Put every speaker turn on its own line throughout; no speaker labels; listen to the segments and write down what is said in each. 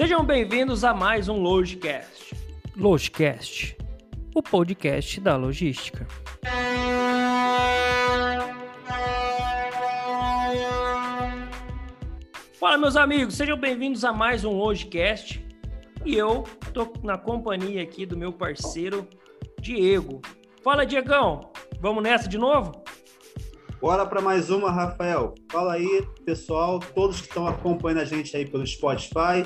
Sejam bem-vindos a mais um Logicast.
Logicast, o podcast da logística.
Fala, meus amigos, sejam bem-vindos a mais um Logicast. E eu tô na companhia aqui do meu parceiro Diego. Fala, Diegão, vamos nessa de novo?
Bora para mais uma, Rafael. Fala aí, pessoal, todos que estão acompanhando a gente aí pelo Spotify,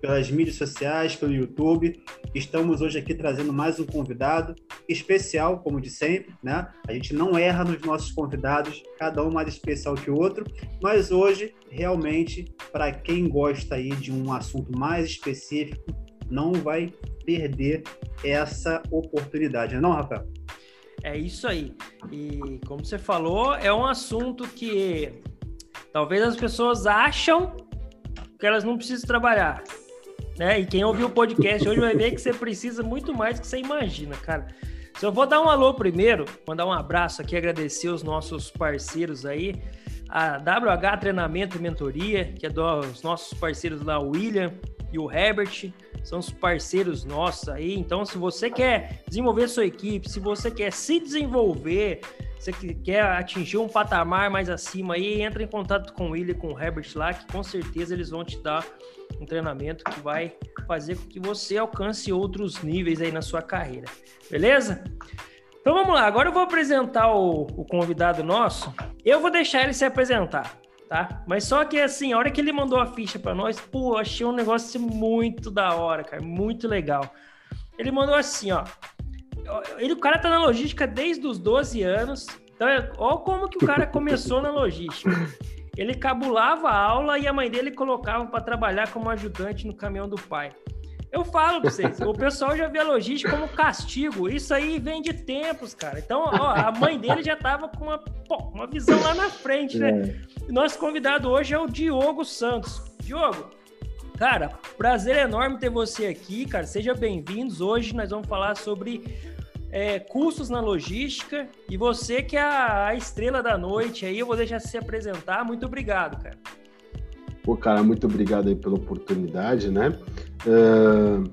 pelas mídias sociais, pelo YouTube. Estamos hoje aqui trazendo mais um convidado especial, como de sempre, né? A gente não erra nos nossos convidados, cada um mais especial que o outro, mas hoje, realmente, para quem gosta aí de um assunto mais específico, não vai perder essa oportunidade, não, é Rafael?
É isso aí. E como você falou, é um assunto que talvez as pessoas acham que elas não precisam trabalhar. Né? E quem ouviu o podcast hoje vai ver que você precisa muito mais do que você imagina, cara. Se eu vou dar um alô primeiro, mandar um abraço aqui, agradecer os nossos parceiros aí, a WH Treinamento e Mentoria, que é dos nossos parceiros lá, o William e o Herbert, são os parceiros nossos aí. Então, se você quer desenvolver sua equipe, se você quer se desenvolver, você quer atingir um patamar mais acima aí, entra em contato com o com o Herbert lá, que com certeza eles vão te dar um treinamento que vai fazer com que você alcance outros níveis aí na sua carreira. Beleza? Então vamos lá, agora eu vou apresentar o, o convidado nosso. Eu vou deixar ele se apresentar, tá? Mas só que assim, a hora que ele mandou a ficha para nós, pô, achei um negócio muito da hora, cara, muito legal. Ele mandou assim, ó. Ele, o cara tá na logística desde os 12 anos. Então, olha como que o cara começou na logística. Ele cabulava a aula e a mãe dele colocava para trabalhar como ajudante no caminhão do pai. Eu falo pra vocês, o pessoal já vê a logística como castigo. Isso aí vem de tempos, cara. Então, ó, a mãe dele já tava com uma, pô, uma visão lá na frente, né? É. Nosso convidado hoje é o Diogo Santos. Diogo, cara, prazer enorme ter você aqui, cara. Seja bem-vindos. Hoje nós vamos falar sobre é, custos na logística. E você que é a, a estrela da noite aí, eu vou deixar você se apresentar. Muito obrigado, cara.
Pô, cara, muito obrigado aí pela oportunidade, né? Uh,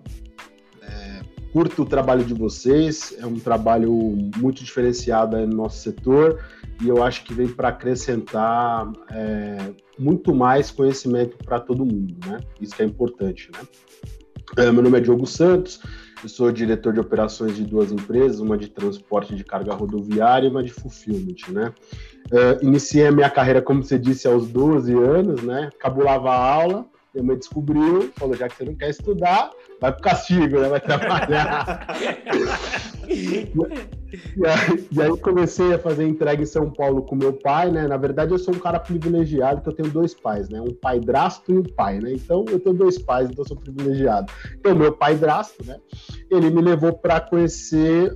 é, curto o trabalho de vocês, é um trabalho muito diferenciado aí no nosso setor e eu acho que vem para acrescentar é, muito mais conhecimento para todo mundo, né? Isso que é importante, né? É, meu nome é Diogo Santos, sou diretor de operações de duas empresas, uma de transporte de carga rodoviária e uma de fulfillment, né? Uh, iniciei a minha carreira, como você disse, aos 12 anos, né? Cabulava a aula, minha mãe descobriu, falou, já que você não quer estudar, vai pro castigo, né? Vai trabalhar. e, aí, e, aí, comecei a fazer entrega em São Paulo com meu pai, né? Na verdade, eu sou um cara privilegiado, que eu tenho dois pais, né? Um pai drasto e um pai, né? Então, eu tenho dois pais, então eu sou privilegiado. Então, meu pai drasto, né? Ele me levou para conhecer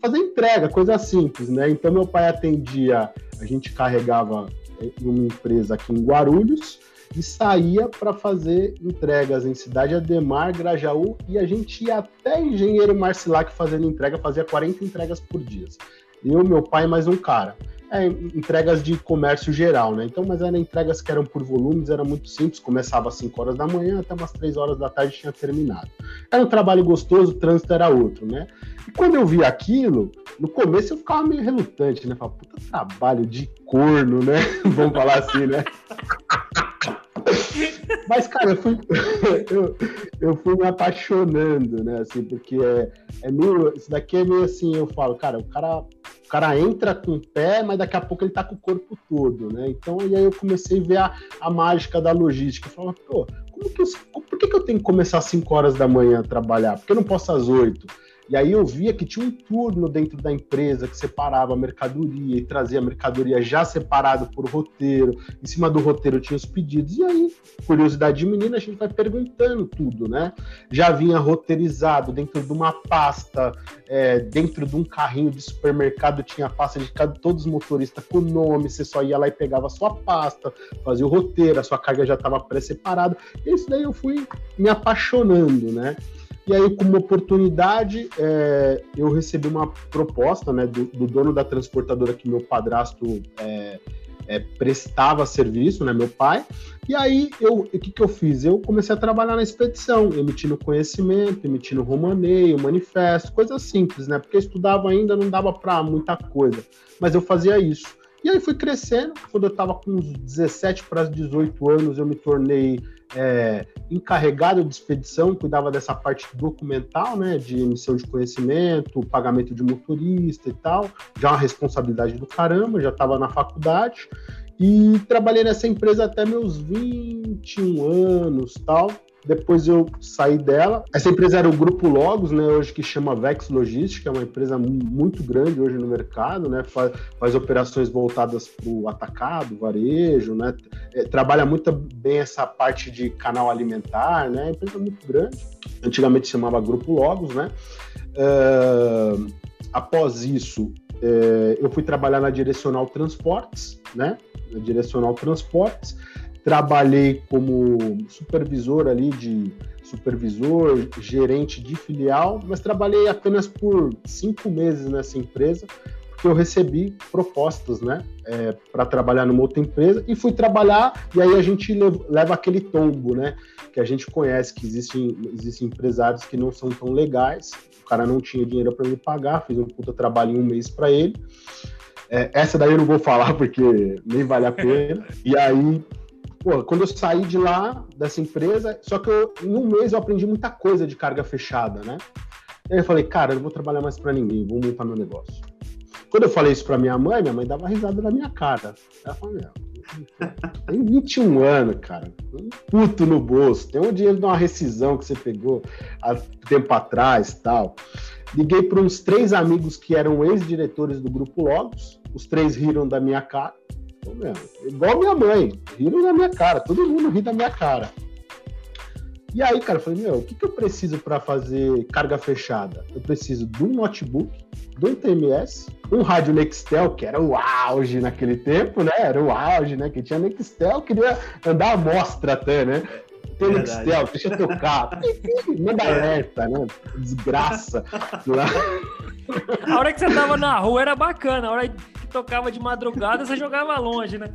fazer entrega, coisa simples, né? Então meu pai atendia, a gente carregava em uma empresa aqui em Guarulhos e saía para fazer entregas em Cidade Ademar, Grajaú e a gente ia até Engenheiro Marcilac fazendo entrega, fazia 40 entregas por dia. Eu, meu pai mais um cara é, entregas de comércio geral, né? Então, mas eram entregas que eram por volumes, era muito simples, começava às 5 horas da manhã, até umas 3 horas da tarde tinha terminado. Era um trabalho gostoso, o trânsito era outro, né? E quando eu vi aquilo, no começo eu ficava meio relutante, né? Falava, puta trabalho de corno, né? Vamos falar assim, né? Mas, cara, eu fui, eu, eu, fui me apaixonando, né? Assim, porque é, é meio. Isso daqui é meio assim, eu falo, cara, o cara, o cara entra com o pé, mas daqui a pouco ele tá com o corpo todo, né? Então, e aí eu comecei a ver a, a mágica da logística. Eu falava, pô, como que eu, por que, que eu tenho que começar às 5 horas da manhã a trabalhar? Por que eu não posso às 8? E aí eu via que tinha um turno dentro da empresa que separava a mercadoria e trazia a mercadoria já separado por roteiro. Em cima do roteiro tinha os pedidos. E aí, curiosidade de menina, a gente vai perguntando tudo, né? Já vinha roteirizado dentro de uma pasta, é, dentro de um carrinho de supermercado tinha a pasta de cada, todos os motoristas com nome. Você só ia lá e pegava a sua pasta, fazia o roteiro, a sua carga já estava pré-separada. Isso daí eu fui me apaixonando, né? E aí, como oportunidade, é, eu recebi uma proposta né, do, do, dono da transportadora que meu padrasto é, é, prestava serviço, né, meu pai. E aí, eu, o que, que eu fiz? Eu comecei a trabalhar na expedição, emitindo conhecimento, emitindo romaneio, manifesto, coisas simples, né? Porque eu estudava ainda, não dava para muita coisa, mas eu fazia isso. E aí fui crescendo, quando eu estava com uns 17 para 18 anos, eu me tornei é, encarregado de expedição, cuidava dessa parte documental, né, de emissão de conhecimento, pagamento de motorista e tal, já uma responsabilidade do caramba, já estava na faculdade, e trabalhei nessa empresa até meus 21 anos, tal, depois eu saí dela. Essa empresa era o Grupo Logos, né, hoje que chama Vex Logística, é uma empresa muito grande hoje no mercado, né, faz, faz operações voltadas para o atacado, varejo, né, é, trabalha muito bem essa parte de canal alimentar, né, é empresa muito grande. Antigamente chamava Grupo Logos, né. Uh, após isso, uh, eu fui trabalhar na Direcional Transportes, né, na Direcional Transportes, trabalhei como supervisor ali de supervisor, gerente de filial, mas trabalhei apenas por cinco meses nessa empresa, porque eu recebi propostas, né, é, para trabalhar numa outra empresa e fui trabalhar e aí a gente leva aquele tombo, né, que a gente conhece que existem, existem empresários que não são tão legais, o cara não tinha dinheiro para me pagar, fiz um puta trabalho em um mês para ele. É, essa daí eu não vou falar porque nem vale a pena. E aí pô, quando eu saí de lá, dessa empresa, só que eu, em um mês eu aprendi muita coisa de carga fechada, né? Aí eu falei, cara, eu não vou trabalhar mais para ninguém, vou montar meu negócio. Quando eu falei isso para minha mãe, minha mãe dava risada na minha cara. Ela falou, tem 21 anos, cara. Um puto no bolso. Tem um dinheiro de uma rescisão que você pegou há tempo atrás tal. Liguei para uns três amigos que eram ex-diretores do Grupo Logos. Os três riram da minha cara. Igual minha mãe, riram na minha cara, todo mundo ri da minha cara. E aí, cara, eu falei, meu, o que, que eu preciso para fazer carga fechada? Eu preciso de um notebook, de um TMS, um rádio Nextel, que era o auge naquele tempo, né? Era o auge, né? Que tinha Nextel, queria andar a mostra até, né? Tem Nextel, deixa eu tocar. Manda alerta, né? Desgraça.
A hora que você tava na rua era bacana, a hora que tocava de madrugada você jogava longe, né?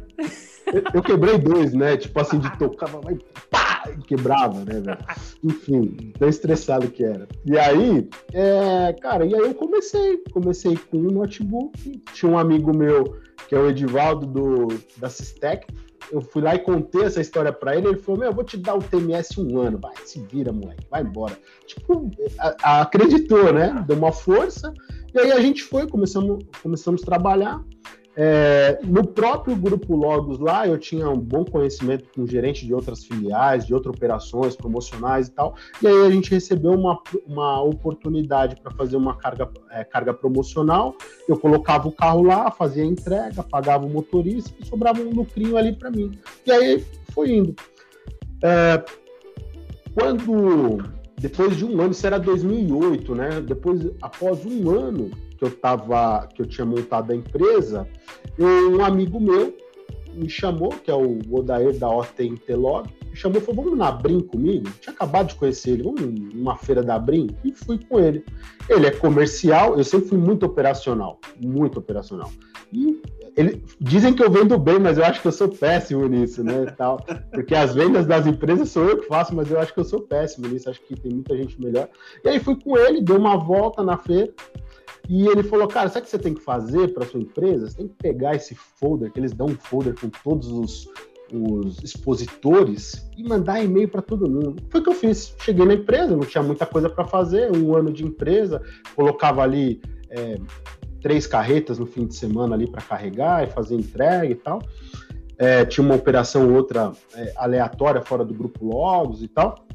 Eu, eu quebrei dois, né? Tipo assim, de tocava, vai pá, quebrava, né, velho? Enfim, tão estressado que era. E aí, é, cara, e aí eu comecei. Comecei com um notebook. Tinha um amigo meu, que é o Edivaldo do, da Sistec, eu fui lá e contei essa história para ele, ele falou, meu, eu vou te dar o TMS um ano, vai, se vira, moleque, vai embora. Tipo, a, a, acreditou, né? Deu uma força, e aí a gente foi, começamos, começamos a trabalhar, é, no próprio grupo Logos lá, eu tinha um bom conhecimento com gerente de outras filiais, de outras operações promocionais e tal. E aí a gente recebeu uma, uma oportunidade para fazer uma carga, é, carga promocional. Eu colocava o carro lá, fazia a entrega, pagava o motorista e sobrava um lucrinho ali para mim. E aí foi indo. É, quando depois de um ano, isso era 2008, né? Depois, após um ano, que eu tava, que eu tinha montado a empresa, um amigo meu me chamou, que é o Odair da OT Telog, me chamou e falou, vamos na Brim comigo? Eu tinha acabado de conhecer ele, vamos numa feira da Brim? E fui com ele. Ele é comercial, eu sempre fui muito operacional, muito operacional. E ele, dizem que eu vendo bem, mas eu acho que eu sou péssimo nisso, né? Tal, porque as vendas das empresas sou eu que faço, mas eu acho que eu sou péssimo nisso, acho que tem muita gente melhor. E aí fui com ele, dei uma volta na feira, e ele falou, cara, sabe o que você tem que fazer para sua empresa? Você tem que pegar esse folder, que eles dão um folder com todos os, os expositores e mandar e-mail para todo mundo. Foi o que eu fiz. Cheguei na empresa, não tinha muita coisa para fazer, um ano de empresa, colocava ali é, três carretas no fim de semana ali para carregar e fazer entrega e tal. É, tinha uma operação outra é, aleatória fora do grupo Logos e tal.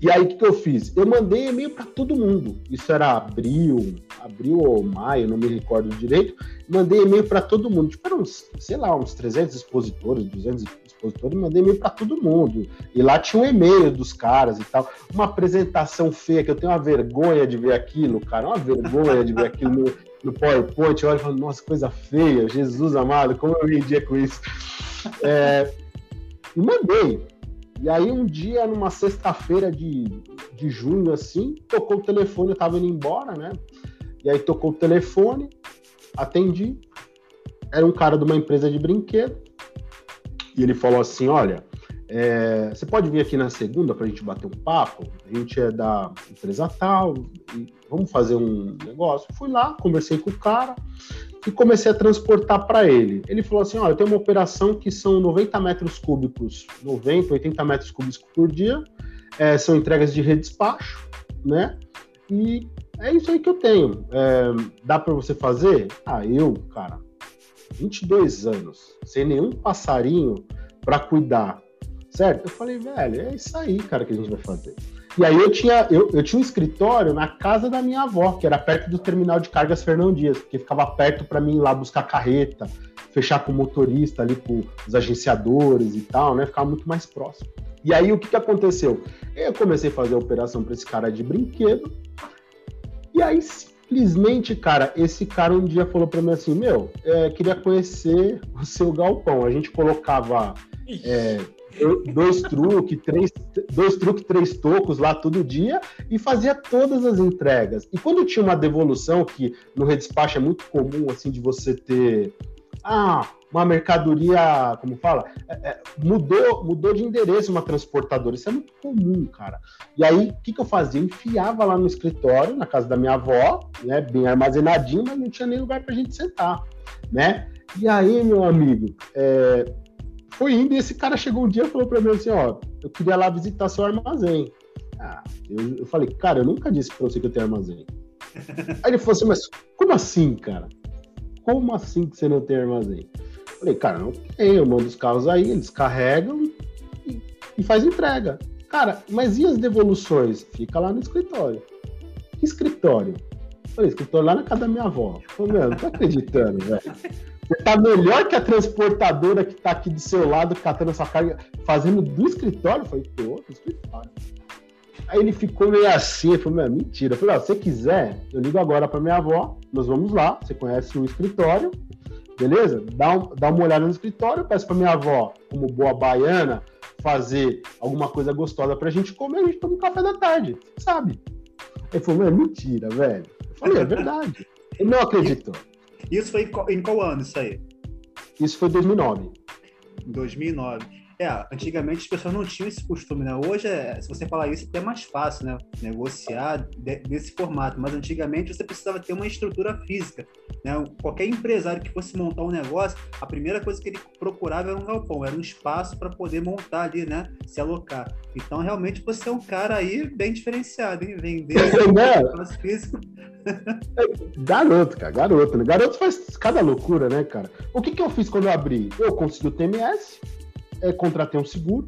E aí, o que, que eu fiz? Eu mandei e-mail para todo mundo. Isso era abril, abril ou maio, não me recordo direito. Mandei e-mail para todo mundo. Tipo, eram, uns, sei lá, uns 300 expositores, 200 expositores. Mandei e-mail para todo mundo. E lá tinha um e-mail dos caras e tal. Uma apresentação feia, que eu tenho uma vergonha de ver aquilo, cara. Uma vergonha de ver aquilo no, PowerPoint. Eu olho e nossa, coisa feia. Jesus amado, como eu vendia com isso. É, e mandei. E aí um dia, numa sexta-feira de, de junho, assim, tocou o telefone, eu tava indo embora, né? E aí tocou o telefone, atendi. era um cara de uma empresa de brinquedo, e ele falou assim: Olha, é, você pode vir aqui na segunda para a gente bater um papo? A gente é da empresa tal, vamos fazer um negócio. Fui lá, conversei com o cara e comecei a transportar para ele. Ele falou assim: Olha, tem uma operação que são 90 metros cúbicos, 90, 80 metros cúbicos por dia, é, são entregas de redespacho, né? E é isso aí que eu tenho. É, dá para você fazer? Ah, eu, cara, 22 anos, sem nenhum passarinho para cuidar, certo? Eu falei, velho, é isso aí, cara, que a gente vai fazer. E aí eu tinha, eu, eu tinha um escritório na casa da minha avó, que era perto do terminal de cargas Fernão Dias, que ficava perto para mim ir lá buscar carreta, fechar com o motorista ali, com os agenciadores e tal, né? Ficava muito mais próximo. E aí o que, que aconteceu? Eu comecei a fazer a operação para esse cara de brinquedo, e aí simplesmente, cara, esse cara um dia falou para mim assim: Meu, é, queria conhecer o seu galpão. A gente colocava é, dois truques, três, dois truques, três tocos lá todo dia e fazia todas as entregas. E quando tinha uma devolução, que no redespacho é muito comum, assim, de você ter. Ah, uma mercadoria, como fala, é, é, mudou, mudou de endereço uma transportadora. Isso é muito comum, cara. E aí, o que, que eu fazia? Enfiava lá no escritório, na casa da minha avó, né, bem armazenadinho, mas não tinha nem lugar para a gente sentar, né? E aí, meu amigo, é, foi indo e esse cara chegou um dia e falou para mim assim, ó, eu queria lá visitar seu armazém. Ah, eu, eu falei, cara, eu nunca disse para você que eu tenho armazém. aí ele falou assim, mas como assim, cara? Como assim que você não tem armazém? Falei, cara, não tem, eu mando os carros aí, eles carregam e, e faz entrega. Cara, mas e as devoluções? Fica lá no escritório. Que escritório? Falei, escritório lá na casa da minha avó. Falei, meu, não tô acreditando, velho. Você tá melhor que a transportadora que tá aqui do seu lado, catando essa carga, fazendo do escritório? Eu falei, tô, do escritório. Aí ele ficou meio assim, falei, meu, mentira. Eu falei, ó, se você quiser, eu ligo agora pra minha avó, nós vamos lá, você conhece o escritório, beleza? Dá, um, dá uma olhada no escritório, peço pra minha avó, como boa baiana, fazer alguma coisa gostosa pra gente comer, a gente toma um café da tarde, sabe? Ele falou, é mentira, velho. Eu falei, é verdade. Ele não acreditou.
Isso foi em qual ano isso aí?
Isso foi 2009.
2009. É, antigamente as pessoas não tinham esse costume, né? Hoje, é, se você falar isso, é até mais fácil, né? Negociar de, desse formato. Mas antigamente você precisava ter uma estrutura física, né? Qualquer empresário que fosse montar um negócio, a primeira coisa que ele procurava era um galpão, era um espaço para poder montar ali, né? Se alocar. Então, realmente, você é um cara aí bem diferenciado, hein? Vender espaço físico.
garoto, cara, garoto, né? Garoto faz cada loucura, né, cara? O que, que eu fiz quando eu abri? Eu consegui o TMS, é, contratei um seguro,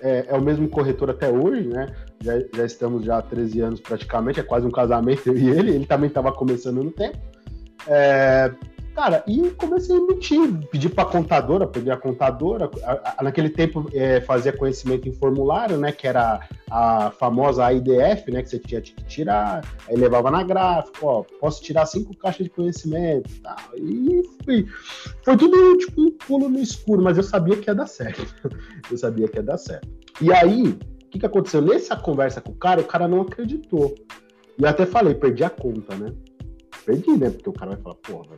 é, é, o mesmo corretor até hoje, né? Já, já, estamos já há 13 anos praticamente, é quase um casamento eu e ele, ele também estava começando no tempo. É, Cara, e comecei a emitir, pedi para contadora, peguei a contadora, naquele tempo é, fazia conhecimento em formulário, né, que era a famosa IDF, né, que você tinha que tirar, aí levava na gráfica, ó, posso tirar cinco caixas de conhecimento e tal, e fui. Foi tudo tipo um pulo no escuro, mas eu sabia que ia dar certo, eu sabia que ia dar certo. E aí, o que, que aconteceu? Nessa conversa com o cara, o cara não acreditou, e eu até falei, perdi a conta, né, perdi, né, porque o cara vai falar, porra,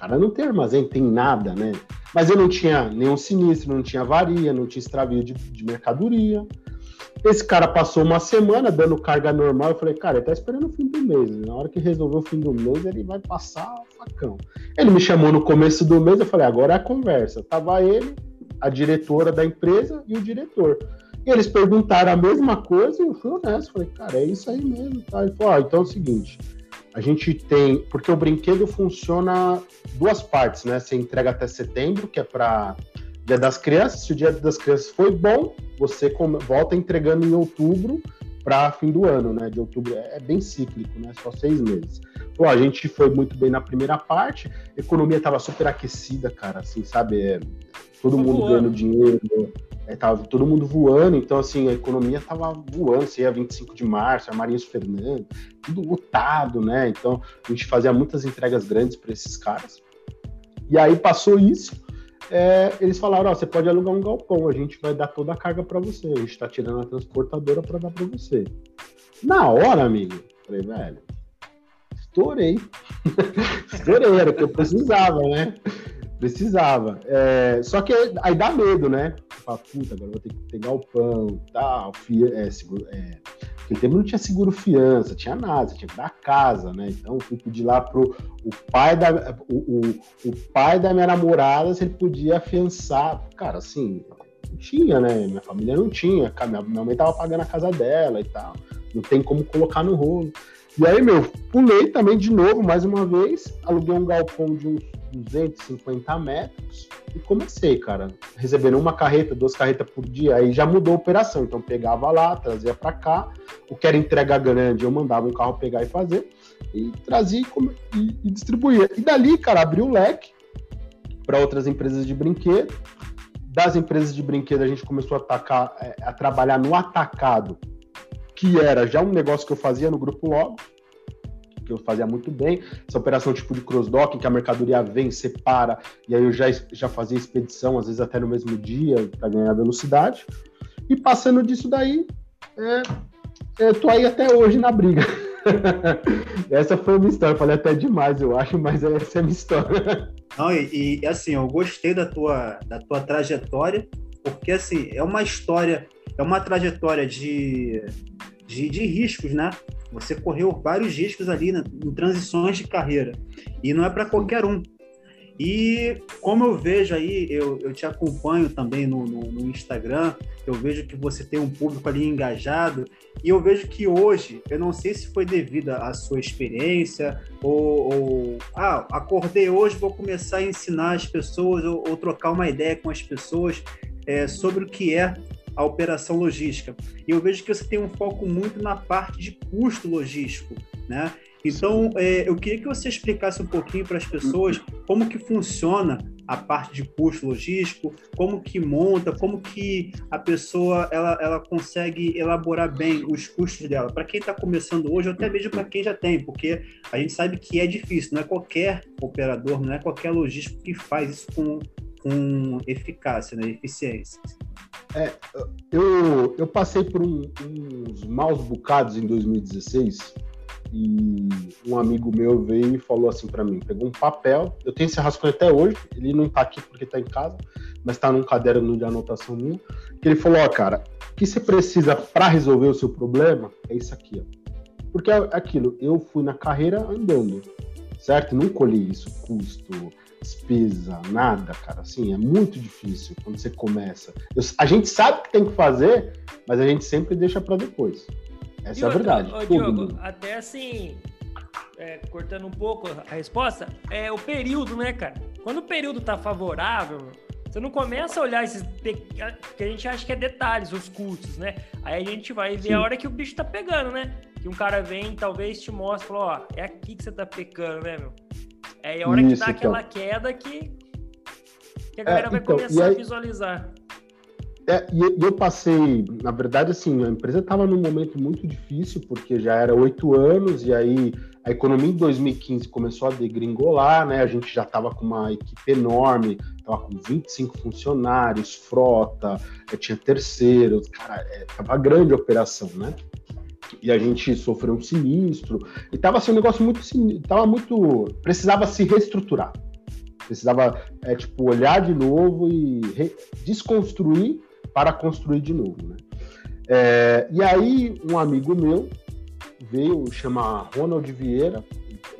cara não tem armazém, tem nada, né? Mas eu não tinha nenhum sinistro, não tinha avaria, não tinha extravio de, de mercadoria. Esse cara passou uma semana dando carga normal. Eu falei, cara, ele tá esperando o fim do mês. Na hora que resolver o fim do mês, ele vai passar o facão. Ele me chamou no começo do mês. Eu falei, agora é a conversa. Tava ele, a diretora da empresa e o diretor. E eles perguntaram a mesma coisa e eu fui honesto. Falei, cara, é isso aí mesmo. Tá? Ele falou, ah, então é o seguinte: a gente tem. Porque o brinquedo funciona duas partes, né? Você entrega até setembro, que é para Dia das Crianças. Se o Dia das Crianças foi bom, você volta entregando em outubro para fim do ano, né? De outubro é bem cíclico, né? Só seis meses. Pô, a gente foi muito bem na primeira parte, a economia estava super aquecida, cara, assim, sabe? É, todo mundo ganhando dinheiro, é, tava todo mundo voando, então assim, a economia tava voando, você ia 25 de março, a Marinhos Fernando, tudo lotado, né? Então a gente fazia muitas entregas grandes para esses caras. E aí passou isso, é, eles falaram: ó, você pode alugar um galpão, a gente vai dar toda a carga para você, a gente está tirando a transportadora para dar para você. Na hora, amigo, falei, velho, estourei. estourei, era o que eu precisava, né? Precisava. É, só que aí dá medo, né? Fala, puta, agora vou ter que pegar o pão, tal, fia, é, seguro, é, Naquele tempo não tinha seguro fiança, tinha nada, tinha que dar casa, né? Então fui pedir lá pro o pai da, o, o, o, pai da minha namorada se ele podia afiançar. Cara, assim, não tinha, né? Minha família não tinha, minha mãe tava pagando a casa dela e tal. Não tem como colocar no rolo. E aí, meu, pulei também de novo, mais uma vez, aluguei um galpão de uns 250 metros e comecei, cara, recebendo uma carreta, duas carretas por dia, aí já mudou a operação. Então pegava lá, trazia para cá, o que era entrega grande, eu mandava um carro pegar e fazer, e trazia e, e distribuía. E dali, cara, abriu o leque para outras empresas de brinquedo. Das empresas de brinquedo, a gente começou a, atacar, é, a trabalhar no atacado, que era já um negócio que eu fazia no Grupo Logo que eu fazia muito bem. Essa operação tipo de cross-docking, que a mercadoria vem, separa, e aí eu já, já fazia expedição, às vezes até no mesmo dia, para ganhar velocidade. E passando disso daí, é, eu tô aí até hoje na briga. essa foi a minha história. Eu falei até demais, eu acho, mas essa é a minha história.
Não, e, e, assim, eu gostei da tua, da tua trajetória, porque assim, é uma história, é uma trajetória de, de, de riscos, né? Você correu vários riscos ali né, em transições de carreira. E não é para qualquer um. E como eu vejo aí, eu, eu te acompanho também no, no, no, Instagram, eu vejo que você tem um público ali engajado, e eu vejo que hoje, eu não sei se foi devido à sua experiência, ou, ou ah, acordei hoje, vou começar a ensinar as pessoas, ou, ou trocar uma ideia com as pessoas é, sobre o que é a operação logística. E eu vejo que você tem um foco muito na parte de custo logístico, né? Então, é, eu queria que você explicasse um pouquinho para as pessoas como que funciona a parte de custo logístico, como que monta, como que a pessoa ela, ela consegue elaborar bem os custos dela. Para quem está começando hoje, ou até mesmo para quem já tem, porque a gente sabe que é difícil, não é qualquer operador, não é qualquer logístico que faz isso com, com eficácia, né, eficiência.
É, eu, eu passei por um, uns maus bocados em 2016 e um amigo meu veio e falou assim para mim, pegou um papel, eu tenho esse rascunho até hoje, ele não tá aqui porque tá em casa, mas tá num caderno de anotação minha, que ele falou, ó, cara, o que você precisa para resolver o seu problema é isso aqui, ó. Porque é aquilo, eu fui na carreira andando, certo? Não colhi isso, custo, despesa, nada, cara. Assim, é muito difícil quando você começa. Eu, a gente sabe o que tem que fazer, mas a gente sempre deixa para depois. Essa e é a verdade.
Ô, Diogo, até assim, é, cortando um pouco a resposta, é o período, né, cara? Quando o período tá favorável, você não começa a olhar esses que a gente acha que é detalhes, os custos, né? Aí a gente vai ver Sim. a hora que o bicho tá pegando, né? Que um cara vem, talvez te mostre, fala, ó, é aqui que você tá pecando, né, meu? É a hora Isso, que dá aquela então. queda que, que a galera é, vai então, começar aí, a visualizar.
É, e eu passei, na verdade, assim, a empresa estava num momento muito difícil, porque já era oito anos, e aí a economia em 2015 começou a degringolar, né? A gente já estava com uma equipe enorme, estava com 25 funcionários, frota, tinha terceiros, cara, estava é, grande a operação, né? E a gente sofreu um sinistro. E tava assim, um negócio muito tava muito. Precisava se reestruturar. Precisava, é, tipo, olhar de novo e re, desconstruir para construir de novo, né? É, e aí, um amigo meu veio, chama Ronald Vieira,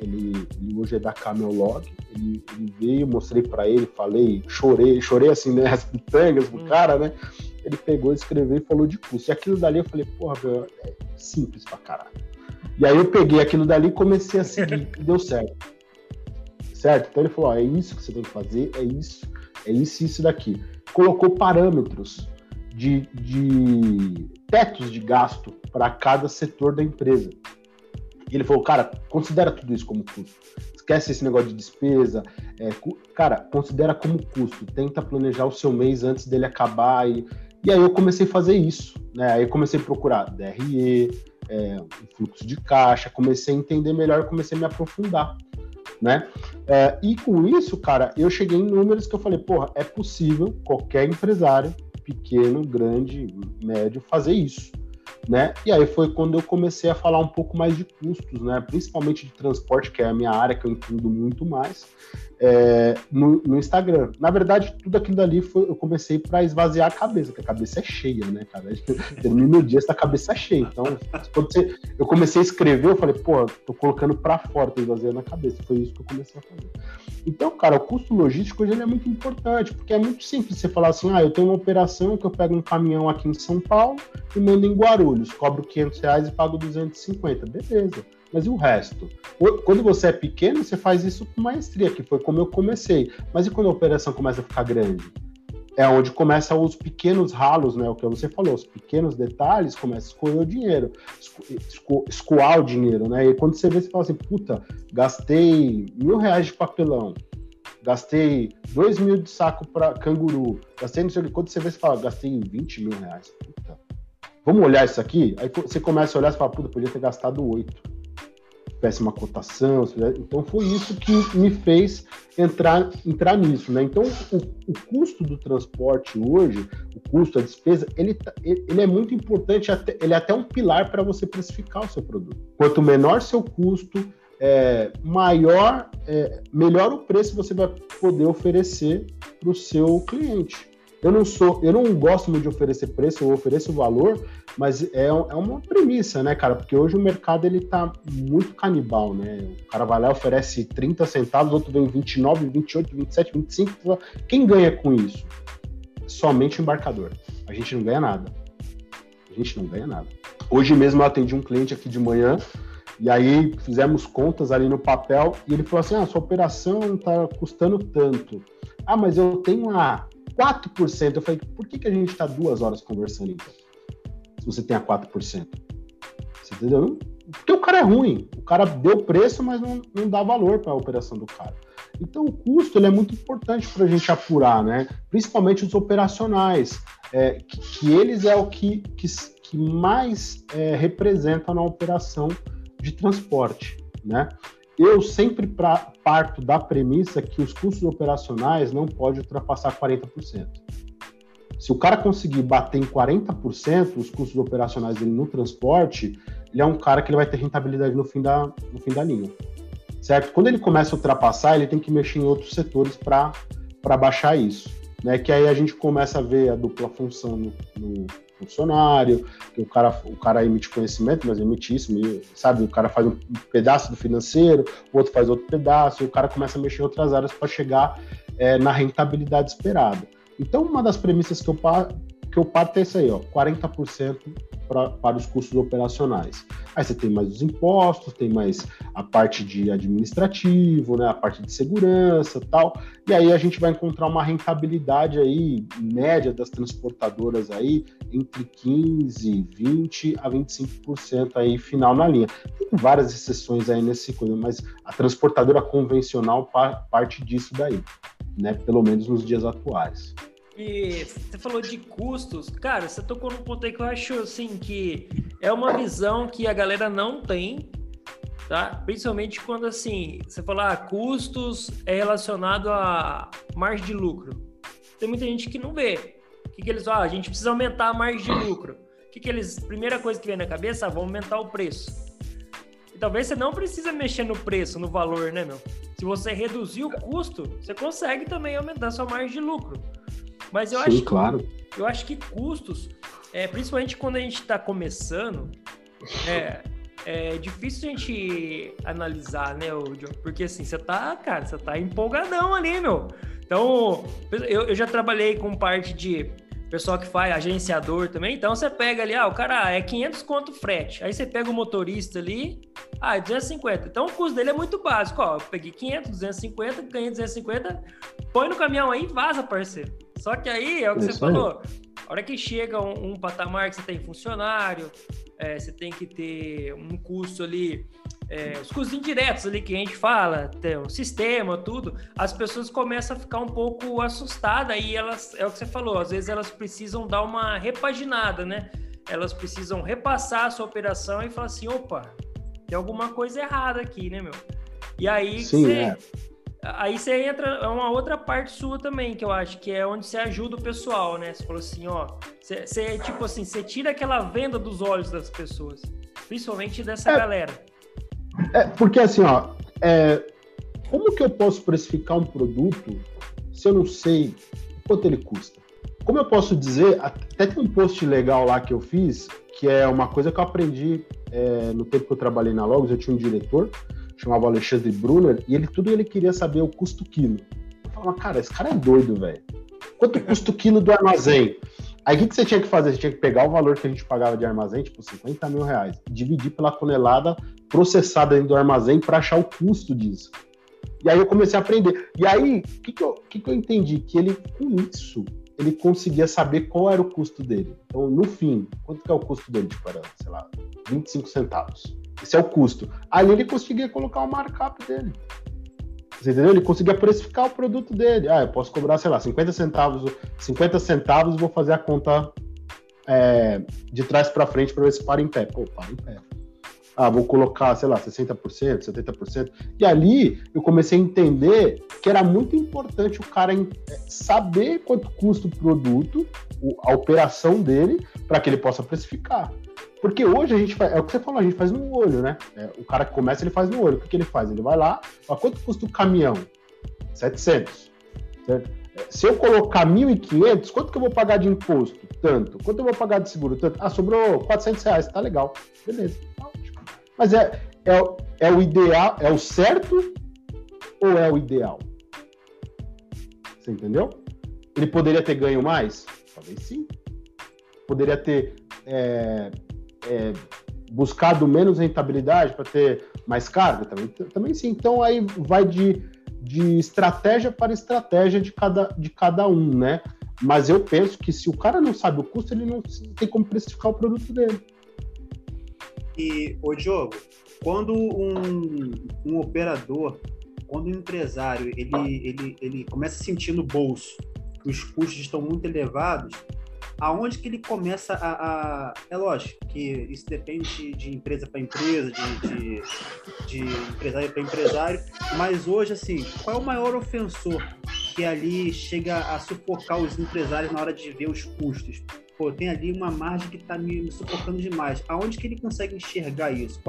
ele, ele hoje é da Camelog, ele, ele veio, mostrei para ele, falei, chorei, chorei assim, né, as pitangas do hum. cara, né? Ele pegou, escreveu e falou de custo. E aquilo dali eu falei, porra, meu, é simples pra caralho. E aí eu peguei aquilo dali e comecei a seguir, e deu certo. Certo? Então ele falou, ó, é isso que você tem que fazer, é isso, é isso isso daqui. Colocou parâmetros de, de tetos de gasto para cada setor da empresa. E ele falou, cara, considera tudo isso como custo. Esquece esse negócio de despesa. É, cara, considera como custo. Tenta planejar o seu mês antes dele acabar e e aí eu comecei a fazer isso, né? Aí comecei a procurar DRE, é, fluxo de caixa, comecei a entender melhor, comecei a me aprofundar, né? É, e com isso, cara, eu cheguei em números que eu falei, porra, é possível qualquer empresário, pequeno, grande, médio, fazer isso. Né? E aí foi quando eu comecei a falar um pouco mais de custos, né? Principalmente de transporte, que é a minha área que eu entendo muito mais, é, no, no, Instagram. Na verdade, tudo aquilo dali foi, eu comecei para esvaziar a cabeça, que a cabeça é cheia, né, cara? Termina o dia, essa cabeça é cheia. Então, quando você, eu comecei a escrever, eu falei, pô, tô colocando para fora, tô esvaziando a cabeça. Foi isso que eu comecei a fazer. Então, cara, o custo logístico hoje é muito importante, porque é muito simples você falar assim, ah, eu tenho uma operação que eu pego um caminhão aqui em São Paulo e mando em Guarulhos, cobro 500 reais e pago 250. Beleza. Mas e o resto? Quando você é pequeno, você faz isso com maestria, que foi como eu comecei. Mas e quando a operação começa a ficar grande? É onde começam os pequenos ralos, né? O que você falou, os pequenos detalhes começam a escorrer o dinheiro, esco, escoar o dinheiro, né? E quando você vê, você fala assim, puta, gastei mil reais de papelão, gastei dois mil de saco para canguru, gastei não sei o que. Quando você vê, você fala, gastei 20 mil reais. Puta, vamos olhar isso aqui? Aí você começa a olhar e fala, puta, podia ter gastado oito péssima cotação. Então foi isso que me fez entrar, entrar nisso. Né? Então o, o custo do transporte hoje, o custo, a despesa, ele, tá, ele é muito importante, ele é até um pilar para você precificar o seu produto. Quanto menor seu custo, é, maior, é, melhor o preço você vai poder oferecer para o seu cliente. Eu não sou, eu não gosto muito de oferecer preço, eu ofereço valor, mas é, é uma premissa, né, cara? Porque hoje o mercado ele tá muito canibal, né? O cara vai lá oferece 30 centavos, outro vem 29, 28, 27, 25. Quem ganha com isso? Somente o embarcador. A gente não ganha nada. A gente não ganha nada. Hoje mesmo eu atendi um cliente aqui de manhã, e aí fizemos contas ali no papel, e ele falou assim: ah, sua operação está custando tanto. Ah, mas eu tenho a 4%. Eu falei, por que, que a gente está duas horas conversando então? Se você tem a 4%. Você entendeu? Porque o cara é ruim. O cara deu preço, mas não, não dá valor para a operação do cara. Então, o custo ele é muito importante para a gente apurar, né? Principalmente os operacionais, é, que, que, eles é o que, que, que mais é, representa na operação de transporte, né? Eu sempre pra, parto da premissa que os custos operacionais não podem ultrapassar 40%. Se o cara conseguir bater em 40% os custos operacionais dele no transporte, ele é um cara que ele vai ter rentabilidade no fim da, no fim da linha. Certo? Quando ele começa a ultrapassar, ele tem que mexer em outros setores para baixar isso. Né? Que aí a gente começa a ver a dupla função no, no funcionário, que o cara, o cara emite conhecimento, mas emite isso, sabe? O cara faz um pedaço do financeiro, o outro faz outro pedaço, e o cara começa a mexer em outras áreas para chegar é, na rentabilidade esperada. Então, uma das premissas que eu, que eu parto é isso aí, ó, 40% pra, para os custos operacionais. Aí você tem mais os impostos, tem mais a parte de administrativo, né, a parte de segurança tal, e aí a gente vai encontrar uma rentabilidade aí média das transportadoras aí entre 15, 20 a 25% aí final na linha. Tem várias exceções aí nesse coisa, mas a transportadora convencional parte disso daí, né, pelo menos nos dias atuais.
E você falou de custos, cara, você tocou num ponto aí que eu acho assim que é uma visão que a galera não tem, tá? Principalmente quando assim, você fala ah, custos é relacionado a margem de lucro. Tem muita gente que não vê. O que, que eles falam? Ah, a gente precisa aumentar a margem de lucro. O que, que eles. Primeira coisa que vem na cabeça, ah, vão aumentar o preço. Talvez você não precisa mexer no preço, no valor, né, meu? Se você reduzir o custo, você consegue também aumentar sua margem de lucro. Mas eu Sim, acho claro. que, eu acho que custos, é, principalmente quando a gente está começando, é, é difícil a gente analisar, né? Porque assim, você tá, cara, você tá empolgadão ali, meu. Então, eu, eu já trabalhei com parte de pessoal que faz agenciador também. Então você pega ali, ah, o cara é 500 conto frete. Aí você pega o motorista ali, ah, é 250. Então o custo dele é muito básico, ó. Eu peguei 500, 250, ganhei 250, põe no caminhão aí e vaza, parceiro. Só que aí é o que Isso você aí. falou. A hora que chega um, um, patamar que você tem funcionário, é, você tem que ter um custo ali, é, os custos indiretos ali que a gente fala, tem um sistema, tudo, as pessoas começam a ficar um pouco assustadas e elas, é o que você falou, às vezes elas precisam dar uma repaginada, né? Elas precisam repassar a sua operação e falar assim, opa, tem alguma coisa errada aqui, né, meu? E aí
Sim, você, é
aí você entra, é uma outra parte sua também, que eu acho, que é onde você ajuda o pessoal, né? Você falou assim, ó, você, você tipo assim, você tira aquela venda dos olhos das pessoas, principalmente dessa
É.
galera.
É, porque assim, ó, é, como que eu posso precificar um produto se eu não sei quanto ele custa? Como eu posso dizer, até tem um post legal lá que eu fiz, que é uma coisa que eu aprendi é, no tempo que eu trabalhei na Logos, eu tinha um diretor, chamava Alexandre Brunner, e ele tudo ele queria saber o custo quilo. Eu falava, cara, esse cara é doido, velho. Quanto custa o quilo do armazém? Aí o que, que você tinha que fazer? Você tinha que pegar o valor que a gente pagava de armazém, tipo 50 mil reais, dividir pela tonelada processada dentro do armazém para achar o custo disso. E aí eu comecei a aprender. E aí, o que, que, eu, que, que eu entendi? Que ele, com isso, ele conseguia saber qual era o custo dele. Então, no fim, quanto que é o custo dele? Tipo, era, sei lá, 25 centavos. Esse é o custo. Ali ele conseguia colocar o markup dele. Você entendeu? Ele conseguia precificar o produto dele. Ah, eu posso cobrar, sei lá, 50 centavos, 50 centavos, vou fazer a conta é, de trás para frente para ver se para em pé. Pô, para em pé. Ah, vou colocar, sei lá, 60%, 70%. E ali eu comecei a entender que era muito importante o cara é, saber quanto custa o produto, a operação dele, para que ele possa precificar. Porque hoje a gente faz, é o que você falou, a gente faz no olho, né? É, o cara que começa, ele faz no olho. O que, que ele faz? Ele vai lá, fala, quanto custa o caminhão? 700. Certo? É, Se eu colocar 1.500, quanto que eu vou pagar de imposto? Tanto. Quanto eu vou pagar de seguro? Tanto. Ah, sobrou 400 reais, tá legal. Beleza. Mas é, é, o- é o ideal, é o certo ou é o ideal? Você entendeu? Ele poderia ter ganho mais? Talvez sim. Poderia ter é, é, buscado menos rentabilidade para ter mais carga? Também, também sim. Então aí vai de, de estratégia para estratégia de cada, de cada um, né? Mas eu penso que se o cara não sabe o custo, ele não tem como precificar o produto dele.
E, ô Diogo, quando um, um operador, quando um empresário, ele, ele, ele começa a sentir no bolso que os custos estão muito elevados, aonde que ele começa a... a- é lógico que isso depende de empresa para empresa, de, de, de empresário para empresário, mas hoje, assim, qual é o maior ofensor que ali chega a sufocar os empresários na hora de ver os custos? Pô, tem ali uma margem que está me, me sufocando demais. Aonde que ele consegue enxergar isso?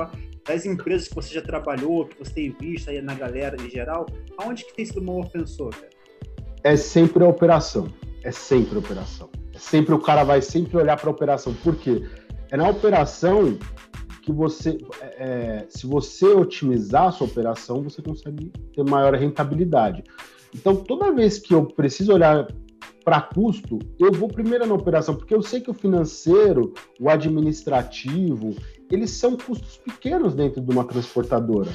Das empresas que você já trabalhou, que você tem visto aí na galera em geral, aonde que tem sido maior ofensor, cara?
é sempre a operação. É sempre a operação. É sempre o cara vai sempre olhar para a operação. Por quê? É na operação que você, é, é, se você otimizar a sua operação, você consegue ter maior rentabilidade. Então, toda vez que eu preciso olhar para custo, eu vou primeiro na operação, porque eu sei que o financeiro, o administrativo, eles são custos pequenos dentro de uma transportadora,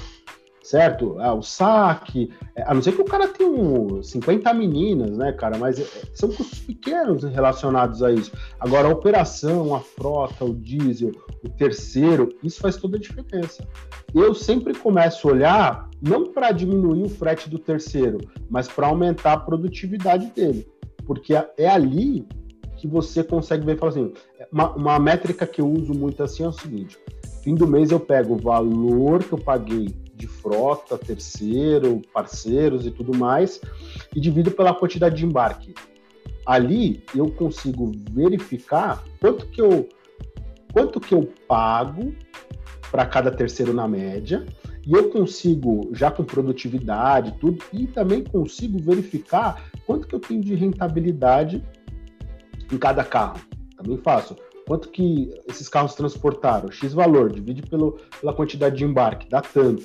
certo? Ah, o saque, é, a não ser que o cara tenha um 50 meninas, né, cara? Mas é, são custos pequenos relacionados a isso. Agora, a operação, a frota, o diesel, o terceiro, isso faz toda a diferença. Eu sempre começo a olhar não para diminuir o frete do terceiro, mas para aumentar a produtividade dele. Porque é- é ali que você consegue ver falar assim. Uma, uma métrica que eu uso muito assim é o seguinte: fim do mês eu pego o valor que eu paguei de frota, terceiro, parceiros e tudo mais, e divido pela quantidade de embarque. Ali eu consigo verificar quanto que eu, quanto que eu pago para cada terceiro na média, e eu consigo, já com produtividade tudo, e também consigo verificar quanto que eu tenho de rentabilidade em cada carro. Também faço. Quanto que esses carros transportaram? X valor, divide pelo, pela quantidade de embarque, dá tanto,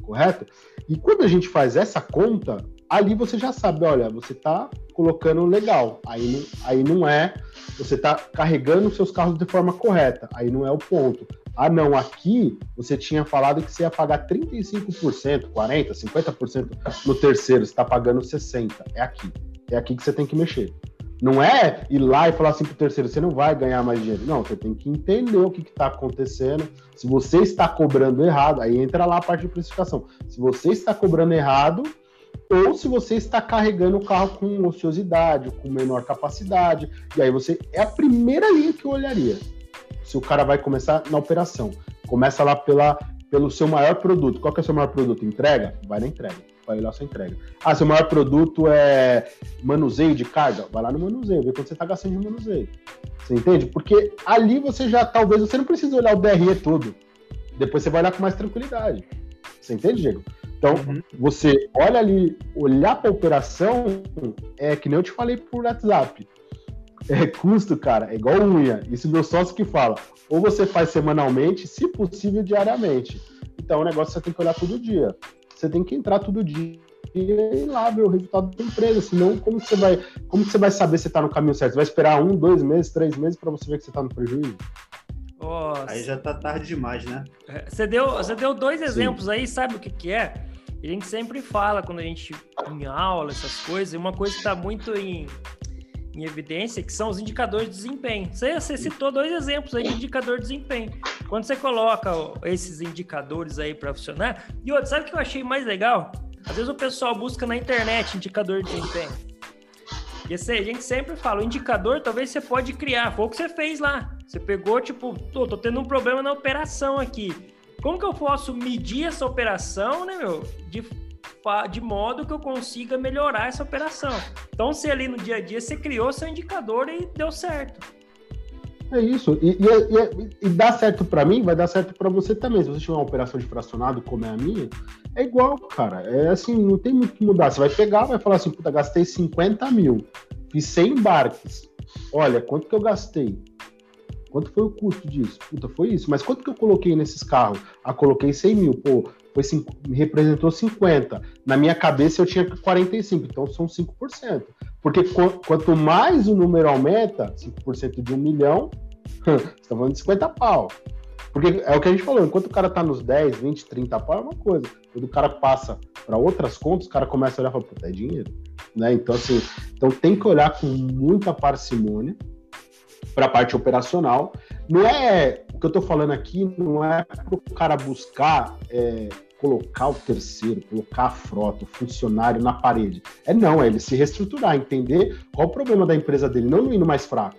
correto? E quando a gente faz essa conta, ali você já sabe, olha, você está colocando legal, aí não, aí não é, você está carregando seus carros de forma correta, aí não é o ponto. Ah, não, aqui você tinha falado que você ia pagar 35%, 40%, 50% no terceiro, você está pagando 60%. É aqui. É aqui que você tem que mexer. Não é ir lá e falar assim pro terceiro, você não vai ganhar mais dinheiro. Não, você tem que entender o que está acontecendo. Se você está cobrando errado, aí entra lá a parte de precificação. Se você está cobrando errado, ou se você está carregando o carro com ociosidade, com menor capacidade. E aí você. É a primeira linha que eu olharia. Se o cara vai começar na operação. Começa lá pela, pelo seu maior produto. Qual que é o seu maior produto? Entrega? Vai na entrega. ir lá sua entrega. Ah, seu maior produto é manuseio de carga? Vai lá no manuseio, vê quanto você está gastando de manuseio. Você entende? Porque ali você já, talvez, você não precisa olhar o DRE todo. Depois você vai olhar com mais tranquilidade. Você entende, Diego? Então, uhum. você olha ali, olhar para a operação, é que nem eu te falei por WhatsApp. É custo, cara, é igual unha. Isso meu sócio que fala. Ou você faz semanalmente, se possível, diariamente. Então, o negócio você tem que olhar todo dia. Você tem que entrar todo dia e ir lá ver o resultado da empresa. Senão, como você vai, como você vai saber se está no caminho certo? Você vai esperar um, dois meses, três meses para você ver que você está no prejuízo?
Nossa. Aí já tá tarde demais, né?
É, você deu, você deu dois exemplos Sim. aí, sabe o que, que é? A gente sempre fala quando a gente em aula, essas coisas, e uma coisa que está muito em, em evidência que são os indicadores de desempenho. Você, você citou dois exemplos aí de indicador de desempenho. Quando você coloca esses indicadores aí para funcionar, e outro, sabe o que eu achei mais legal? Às vezes o pessoal busca na internet indicador de desempenho. E assim, a gente sempre fala, o indicador talvez você pode criar, foi o que você fez lá. Você pegou, tipo, tô, tô tendo um problema na operação aqui. Como que eu posso medir essa operação, né, meu? De de modo que eu consiga melhorar essa operação. Então, se ali no dia a dia você criou seu indicador e deu certo.
É isso. E, e, e, e dá certo para mim, vai dar certo para você também. Se você tiver uma operação de fracionado como é a minha, é igual, cara. É assim, não tem muito que mudar. Você vai pegar, vai falar assim, puta, gastei 50 mil, fiz 100 embarques. Olha, quanto que eu gastei? Quanto foi o custo disso? Puta, foi isso. Mas quanto que eu coloquei nesses carros? Ah, coloquei 100 mil. Pô, foi cinco, representou 50. Na minha cabeça eu tinha 45, então são 5%. Porque quanto mais o número aumenta, 5% de um milhão, você está falando de 50 pau. Porque é o que a gente falou, enquanto o cara tá nos 10, 20, 30 pau, é uma coisa. Quando o cara passa para outras contas, o cara começa a olhar e fala, puta, é dinheiro. Né? Então, assim, então tem que olhar com muita parcimônia para a parte operacional. Não é que eu estou falando aqui, não é para o cara buscar é, colocar o terceiro, colocar a frota, o funcionário na parede. É não, é ele se reestruturar, entender qual o problema da empresa dele, não no indo mais fraco.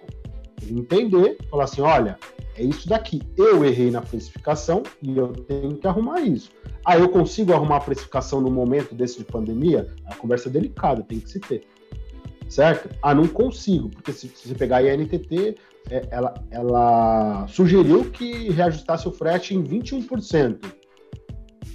entender, falar assim, olha, é isso daqui. Eu errei na precificação e eu tenho que arrumar isso. Ah, eu consigo arrumar a precificação no momento desse de pandemia? A conversa é delicada, tem que se ter certo? Ah, não consigo, porque se, você pegar a INTT, é, ela, ela sugeriu que reajustasse o frete em 21%.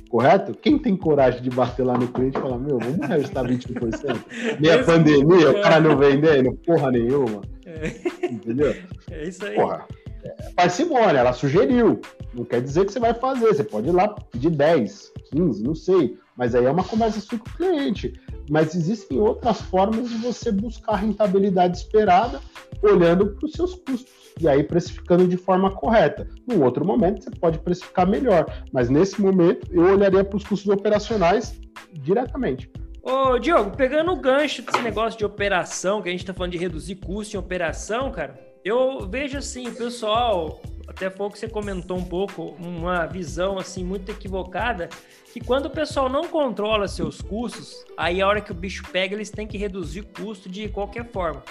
Correto? Quem tem coragem de bater lá no cliente e falar, meu, vamos reajustar 21%? Meia pandemia, o cara não vendendo porra nenhuma. É. Entendeu?
É isso aí.
Porra, é parcimônia, ela sugeriu. Não quer dizer que você vai fazer. Você pode ir lá pedir 10, 15, não sei. Mas aí é uma conversa sua com o cliente mas existem outras formas de você buscar a rentabilidade esperada olhando para os seus custos e aí precificando de forma correta. Num outro momento você pode precificar melhor, mas nesse momento eu olharia para os custos operacionais diretamente.
Ô, Diogo, pegando o gancho desse negócio de operação, que a gente está falando de reduzir custo em operação, cara, eu vejo assim, pessoal, até foi o que você comentou um pouco, uma visão assim muito equivocada que quando o pessoal não controla seus custos, aí a hora que o bicho pega, eles têm que reduzir custo de qualquer forma.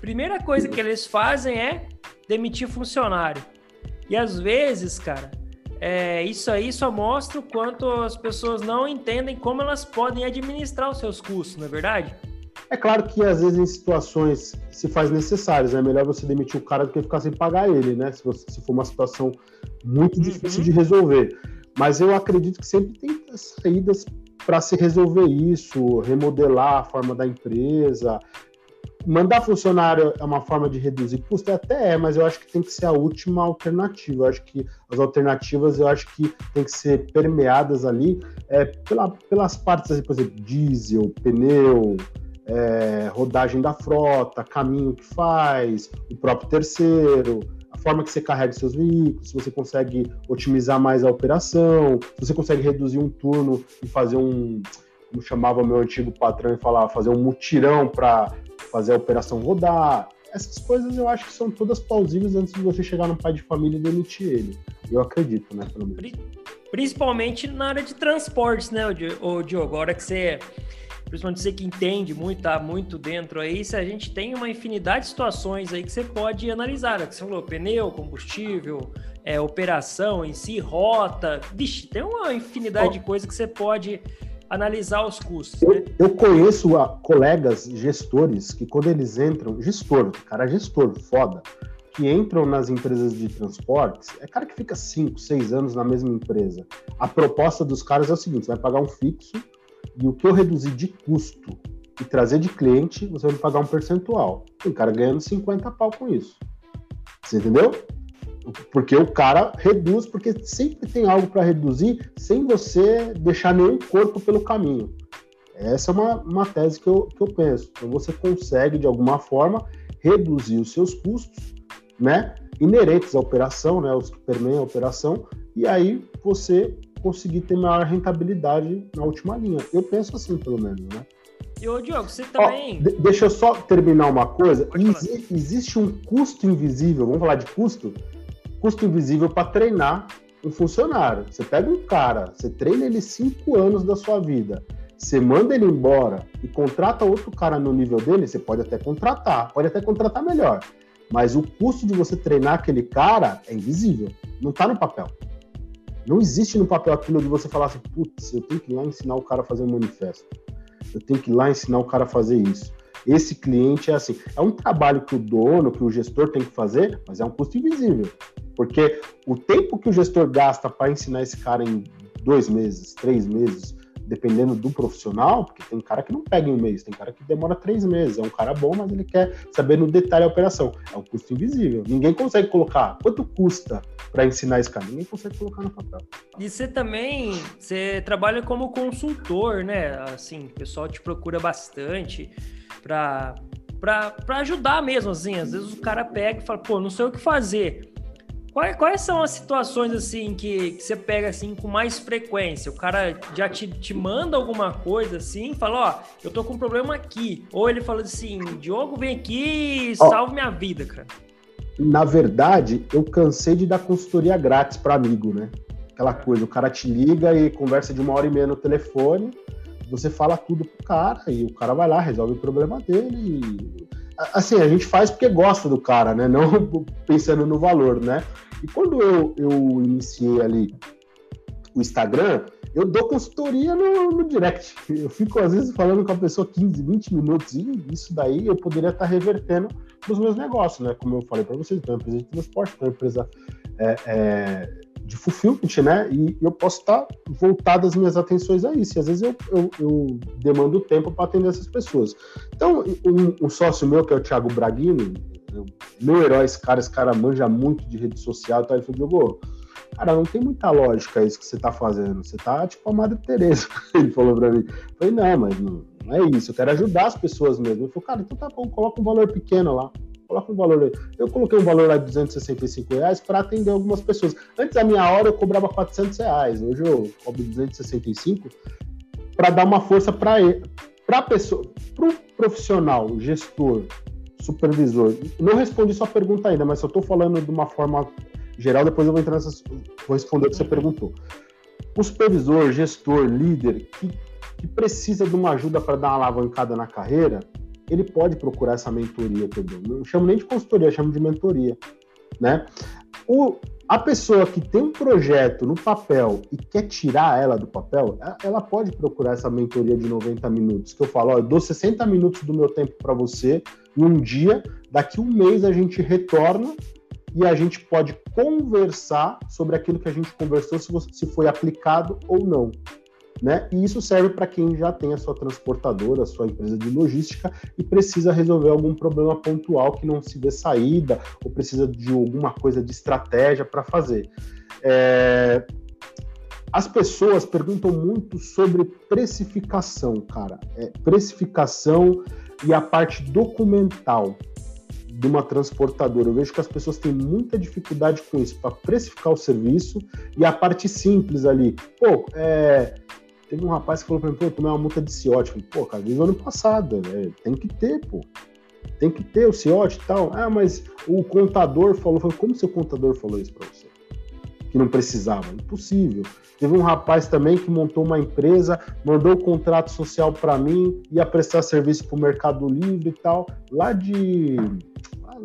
Primeira coisa que eles fazem é demitir funcionário. E às vezes, cara, é, isso aí só mostra o quanto as pessoas não entendem como elas podem administrar os seus custos, não é verdade?
É claro que às vezes em situações se faz necessárias, é melhor você demitir o cara do que ficar sem pagar ele, né? Se, você, se for uma situação muito uhum. difícil de resolver. Mas eu acredito que sempre tem saídas para se resolver isso, remodelar a forma da empresa. Mandar funcionário é uma forma de reduzir custo? Até é, mas eu acho que tem que ser a última alternativa. Eu acho que as alternativas eu acho que tem que ser permeadas ali é, pela, pelas partes, assim, por exemplo, diesel, pneu, é, rodagem da frota, caminho que faz, o próprio terceiro forma que você carrega seus veículos, se você consegue otimizar mais a operação, se você consegue reduzir um turno e fazer um, como chamava meu antigo patrão e falava, fazer um mutirão para fazer a operação rodar. Essas coisas eu acho que são todas plausíveis antes de você chegar no pai de família e demitir ele. Eu acredito, né, pelo menos.
Principalmente na área de transportes, né, o Diogo? A hora que você principalmente você que entende muito, tá muito dentro aí, se a gente tem uma infinidade de situações aí que você pode analisar, né? que você falou, pneu, combustível, é, operação em si, rota, vixe, tem uma infinidade oh. de coisas que você pode analisar os custos.
Eu,
né?
eu conheço a, colegas gestores que quando eles entram, gestor, cara gestor, foda, que entram nas empresas de transportes, é cara que fica 5, 6 anos na mesma empresa. A proposta dos caras é o seguinte: você vai pagar um fixo e o que eu reduzir de custo e trazer de cliente, você vai me pagar um percentual. Tem cara ganhando 50 pau com isso. Você entendeu? Porque o cara reduz, porque sempre tem algo para reduzir sem você deixar nenhum corpo pelo caminho. Essa é uma, uma tese que eu, que eu penso. Então você consegue, de alguma forma, reduzir os seus custos, né? Inerentes à operação, né? Os que permeiam a operação, e aí você conseguir ter maior rentabilidade na última linha. Eu penso assim, pelo menos, né?
E ô Diogo, você também.
Ó, deixa eu só terminar uma coisa. Exi existe um custo invisível, vamos falar de custo? Custo invisível para treinar um funcionário. Você pega um cara, você treina ele cinco anos da sua vida, você manda ele embora e contrata outro cara no nível dele, você pode até contratar, pode até contratar melhor. Mas o custo de você treinar aquele cara é invisível, não está no papel. Não existe no papel aquilo de você falar assim, putz, eu tenho que ir lá ensinar o cara a fazer um manifesto eu tenho que ir lá ensinar o cara a fazer isso. Esse cliente é assim, é um trabalho que o dono, que o gestor tem que fazer, mas é um custo invisível. Porque o tempo que o gestor gasta para ensinar esse cara em dois meses, três meses, dependendo do profissional, porque tem cara que não pega em um mês, tem cara que demora três meses. É um cara bom, mas ele quer saber no detalhe a operação. É um custo invisível. Ninguém consegue colocar quanto custa para ensinar esse cara. Ninguém consegue colocar no papel.
E você também, você trabalha como consultor, né? Assim, o pessoal te procura bastante para para ajudar mesmo, assim. Às vezes o cara pega e fala, pô, não sei o que fazer. Quais, quais são as situações assim que, que, você pega assim com mais frequência? O cara já te, te manda alguma coisa assim, fala, ó, eu tô com um problema aqui. Ou ele fala assim, Diogo, vem aqui e salve minha vida, cara.
Na verdade, eu cansei de dar consultoria grátis para amigo, né? Aquela coisa, o cara te liga e conversa de uma hora e meia no telefone, você fala tudo pro cara e o cara vai lá, resolve o problema dele e assim, a gente faz porque gosta do cara, né? Não pensando no valor, né? E quando eu, eu iniciei ali o Instagram, eu dou consultoria no, no, direct. Eu fico, às vezes, falando com a pessoa 15, 20 minutos, e isso daí eu poderia estar revertendo os meus negócios, né? Como eu falei para vocês, tenho uma empresa de transporte, tenho uma empresa é, é, de fulfillment, né? E eu posso estar voltado as minhas atenções a isso. E às vezes eu, eu, eu demando tempo para atender essas pessoas. Então, um, um, sócio meu, que é o Thiago Braguini, meu herói, esse cara, esse cara manja muito de rede social, tá? Ele falou, Diogo, cara, não tem muita lógica isso que você tá fazendo. Você tá tipo a Madre Teresa. Ele falou para mim. Eu falei, não, mas não, não é isso. Eu quero ajudar as pessoas mesmo. Ele falou, cara, então tá bom, coloca um valor pequeno lá coloca um valor aí. Eu coloquei um valor lá de 265 reais para atender algumas pessoas. Antes da minha hora eu cobrava 400 reais, hoje eu cobro 265 para dar uma força para para pessoa, para o profissional, gestor, supervisor. Não respondi sua pergunta ainda, mas eu estou falando de uma forma geral, depois eu vou entrar nessas, vou responder o que você perguntou. O supervisor, gestor, líder que, que precisa de uma ajuda para dar uma alavancada na carreira, ele pode procurar essa mentoria dou. Não chamo nem de consultoria, chamo de mentoria, né? O, a pessoa que tem um projeto no papel e quer tirar ela do papel, ela pode procurar essa mentoria de 90 minutos, que eu falo, ó, eu dou 60 minutos do meu tempo para você num dia, daqui um mês a gente retorna e a gente pode conversar sobre aquilo que a gente conversou, se, você, se foi aplicado ou não. Né? E isso serve para quem já tem a sua transportadora, a sua empresa de logística e precisa resolver algum problema pontual que não se dê saída ou precisa de alguma coisa de estratégia para fazer. É... As pessoas perguntam muito sobre precificação, cara. É, precificação e a parte documental de uma transportadora. Eu vejo que as pessoas têm muita dificuldade com isso, para precificar o serviço e a parte simples ali. Pô, é, Teve um rapaz que falou pra mim, pô, eu tomei uma multa de ciote. Falei, pô, cara, desde o ano passado, né? Tem que ter, pô. Tem que ter o ciote e tal. Ah, mas o contador falou. Falei, como seu contador falou isso pra você? Que não precisava. Impossível. Teve um rapaz também que montou uma empresa, mandou o contrato social para mim, ia prestar serviço pro Mercado Livre e tal, lá de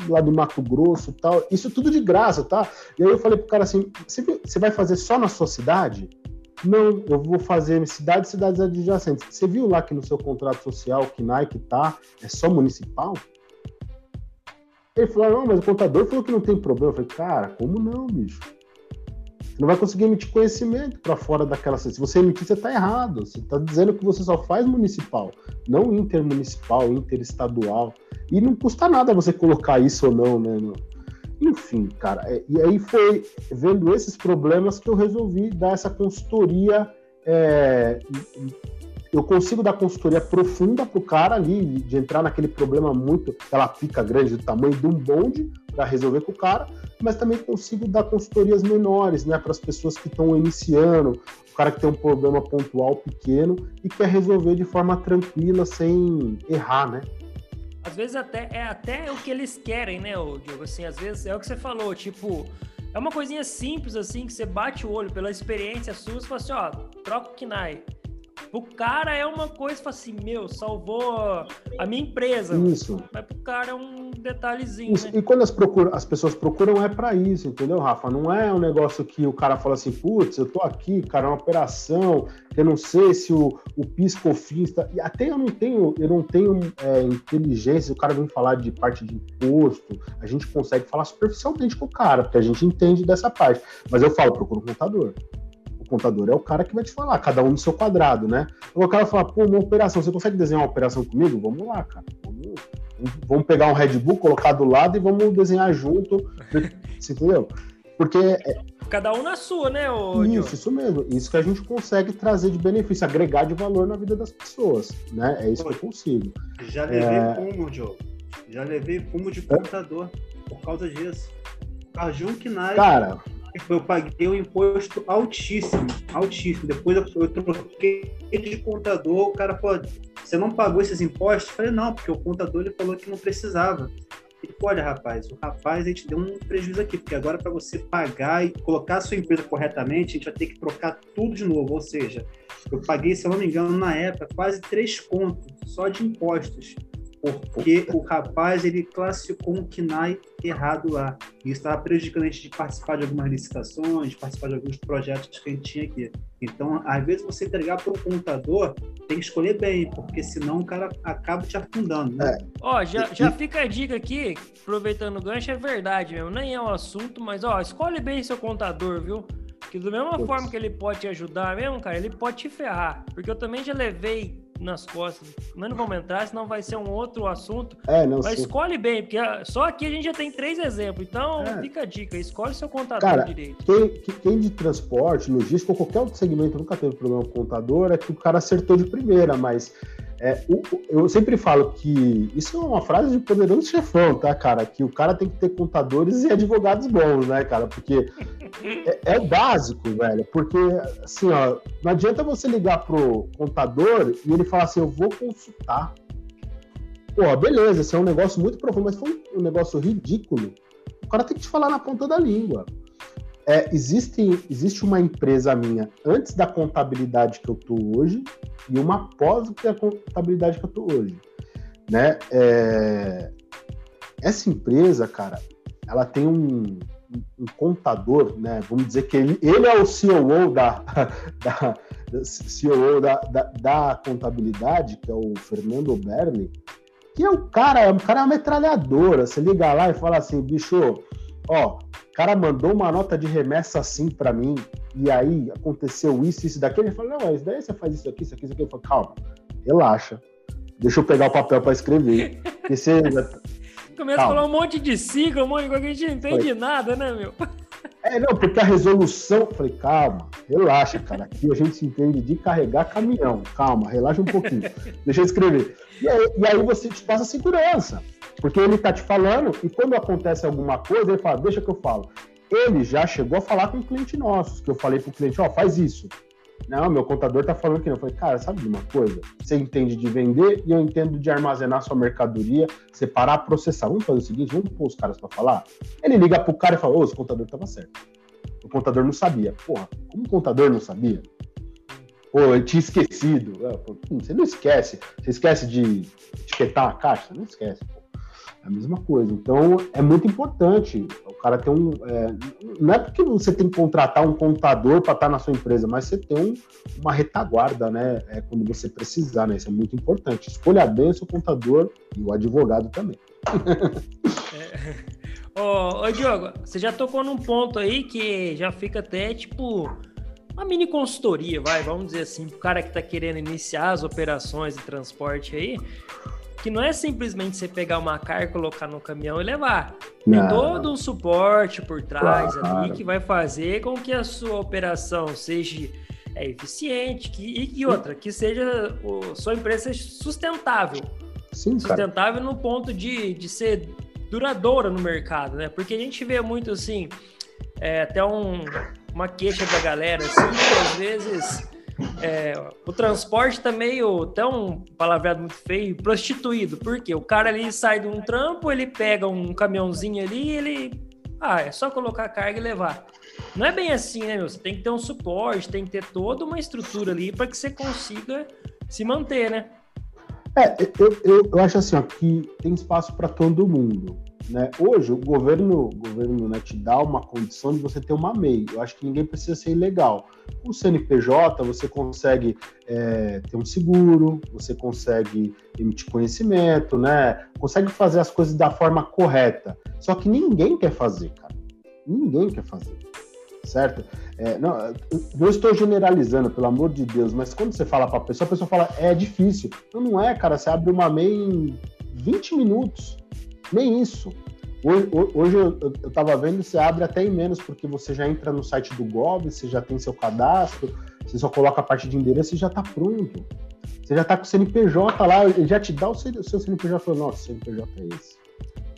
lá do Mato Grosso e tal. Isso tudo de graça, tá? E aí eu falei pro cara assim: você vai fazer só na sua cidade? Não, eu vou fazer cidades cidades adjacentes. Você viu lá que no seu contrato social que Nike tá, é só municipal? Ele falou, não, mas o contador falou que não tem problema. Eu falei, cara, como não, bicho? Você não vai conseguir emitir conhecimento para fora daquela. Se você emitir, você está errado. Você está dizendo que você só faz municipal, não intermunicipal, interestadual. E não custa nada você colocar isso ou não, né? Enfim, cara. É, e aí foi vendo esses problemas que eu resolvi dar essa consultoria é, eu consigo dar consultoria profunda pro cara ali, de entrar naquele problema muito, aquela pica grande do tamanho de um bonde para resolver com o cara, mas também consigo dar consultorias menores, né, para as pessoas que estão iniciando, o cara que tem um problema pontual pequeno e quer resolver de forma tranquila, sem errar, né?
Às vezes até é até o que eles querem, né, Diogo? Assim, às vezes é o que você falou, tipo, é uma coisinha simples assim que você bate o olho pela experiência sua, você fala assim, ó, troca o KNAI o cara é uma coisa, fala assim, meu, salvou a minha empresa.
Isso.
Mas pro cara é um detalhezinho. Isso. Né?
E quando as, procura, as pessoas procuram é para isso, entendeu, Rafa? Não é um negócio que o cara fala assim, putz, eu tô aqui, cara, é uma operação, eu não sei se o, o piscofins tá... E até eu não tenho, eu não tenho é, inteligência, o cara vem falar de parte de imposto, a gente consegue falar superficialmente com o cara, porque a gente entende dessa parte. Mas eu falo, procura um contador. O contador é o cara que vai te falar, cada um no seu quadrado, né? Então, o cara fala, pô, uma operação, você consegue desenhar uma operação comigo? Vamos lá, cara. Vamos, vamos pegar um Red Bull, colocar do lado e vamos desenhar junto. Você entendeu? Porque. É...
Cada um na sua, né? Ô,
isso, isso mesmo. Isso que a gente consegue trazer de benefício, agregar de valor na vida das pessoas, né? É isso Pô, que eu consigo.
Já levei é... fumo, Diogo. Já levei fumo de computador por causa disso. Que nada.
Cara
eu paguei um imposto altíssimo, altíssimo. Depois eu, eu troquei de contador, o cara falou, você não pagou esses impostos? Eu falei, não, porque o contador ele falou que não precisava. Ele falou, olha, rapaz, o rapaz, a gente deu um prejuízo aqui, porque agora para você pagar e colocar a sua empresa corretamente, a gente vai ter que trocar tudo de novo. Ou seja, eu paguei, se eu não me engano, na época, quase três contos só de impostos porque o rapaz ele classificou um KNAI errado lá. E isso estava prejudicando a gente de participar de algumas licitações, de participar de alguns projetos que a gente tinha aqui. Então, às vezes, você entregar para o contador, tem que escolher bem, porque senão o cara acaba te afundando. Né?
É. Ó, já, já fica a dica aqui, aproveitando o gancho, é verdade mesmo. Nem é um assunto, mas ó, escolhe bem seu contador, viu? Que da mesma forma que ele pode te ajudar mesmo, cara, ele pode te ferrar. Porque eu também já levei nas costas. Mas não vamos entrar, senão vai ser um outro assunto.
É, não
Mas escolhe bem, porque só aqui a gente já tem três exemplos. Então, é. fica a dica, escolhe seu contador
Cara,
direito.
Quem, quem de transporte, logística ou qualquer outro segmento nunca teve problema com o contador, é que o cara acertou de primeira, mas é, o, eu sempre falo que isso é uma frase de poderoso chefão, tá, cara? Que o cara tem que ter contadores e advogados bons, né, cara? Porque é, é básico, velho. Porque, assim, ó, não adianta você ligar pro contador e ele falar assim: eu vou consultar. Pô, beleza, esse é um negócio muito profundo, mas foi um negócio ridículo. O cara tem que te falar na ponta da língua. É, existe, existe uma empresa minha antes da contabilidade que eu tô hoje e uma após a contabilidade que eu tô hoje, né? É, essa empresa, cara, ela tem um, um, contador, né? Vamos dizer que ele, ele é o CEO da, da, CEO da, da, da, contabilidade, que é o Fernando Berni, que é o cara, é um cara metralhadora. Você liga lá e fala assim, bicho, ó, o cara mandou uma nota de remessa assim para mim, e aí aconteceu isso, isso, daquele. Ele falou, não, mas daí você faz isso aqui, isso aqui, isso aqui. Eu falo, calma, relaxa. Deixa eu pegar o papel para escrever. Porque você...
Começa calma. a falar um monte de sigla, um monte de coisa que a gente não entende Foi. nada, né, meu?
É, não, porque a resolução. Falei, calma, relaxa, cara. Aqui a gente se entende de carregar caminhão. Calma, relaxa um pouquinho. Deixa eu escrever. E aí, e aí você te passa segurança. Porque ele tá te falando, e quando acontece alguma coisa, ele fala, deixa que eu falo. Ele já chegou a falar com um cliente nosso, que eu falei pro cliente, ó, oh, faz isso. Não, meu contador tá falando que não. Eu falei, cara, sabe de uma coisa? Você entende de vender e eu entendo de armazenar sua mercadoria, separar, processar. Vamos fazer o seguinte, vamos pôr os caras para falar? Ele liga pro cara e fala, ô, o contador tava certo. O contador não sabia. Porra, como o contador não sabia? Pô, eu tinha esquecido. Hum, você não esquece. Você esquece de etiquetar a caixa? Você não esquece, pô. A mesma coisa. Então, é muito importante cara tem um. É, não é porque você tem que contratar um contador para estar tá na sua empresa, mas você tem um, uma retaguarda, né? É, quando você precisar, né? Isso é muito importante. Escolha bem o seu contador e o advogado também.
é. ô, Diogo, você já tocou num ponto aí que já fica até tipo uma mini consultoria, vai, vamos dizer assim, o cara que está querendo iniciar as operações de transporte aí, que não é simplesmente você pegar uma carga, colocar no caminhão e levar. Tem não. todo um suporte por trás claro. ali que vai fazer com que a sua operação seja é, eficiente que, e, e outra, que seja o, sua empresa seja sustentável. Sim, sustentável cara. no ponto de, de ser duradoura no mercado, né? Porque a gente vê muito assim, é, até um, uma queixa da galera, assim, que às vezes é, o transporte tá meio, tão palavreado muito feio, prostituído. Porque o cara ali sai de um trampo, ele pega um caminhãozinho ali ele. Ah, é só colocar carga e levar. Não é bem assim, né, meu? Você tem que ter um suporte, tem que ter toda uma estrutura ali para que você consiga se manter, né?
É, eu, eu, eu acho assim, ó, que tem espaço para todo mundo. Né? Hoje, o governo, o governo né, te dá uma condição de você ter uma MEI. Eu acho que ninguém precisa ser ilegal. O CNPJ, você consegue é, ter um seguro, você consegue emitir conhecimento, né? consegue fazer as coisas da forma correta. Só que ninguém quer fazer, cara. Ninguém quer fazer. Certo? É, não, eu estou generalizando, pelo amor de Deus, mas quando você fala para a pessoa, a pessoa fala, é difícil. Não, não é, cara. Você abre uma MEI em 20 minutos nem isso. Hoje, hoje eu estava vendo, você abre até em menos, porque você já entra no site do Gov, você já tem seu cadastro, você só coloca a parte de endereço e já está pronto. Você já está com o CNPJ lá, ele já te dá o seu, o seu CNPJ. Fala, nossa, o CNPJ é esse.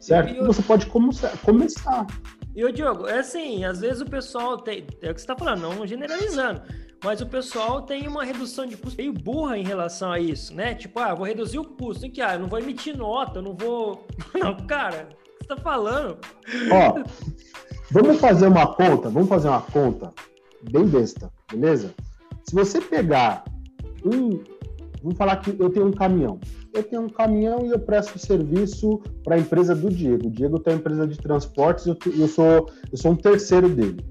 Certo? E, e você pode começar.
E o Diogo, é assim, às vezes o pessoal tem. É o que você está falando, não generalizando mas o pessoal tem uma redução de custo meio burra em relação a isso, né? Tipo, ah, vou reduzir o custo, em que ah, eu não vou emitir nota, eu não vou. Não, cara, o que você tá falando?
Ó, vamos fazer uma conta, vamos fazer uma conta bem besta, beleza? Se você pegar um. Vamos falar que eu tenho um caminhão. Eu tenho um caminhão e eu presto serviço para a empresa do Diego. O Diego tem a empresa de transportes e eu, eu, sou, eu sou um terceiro dele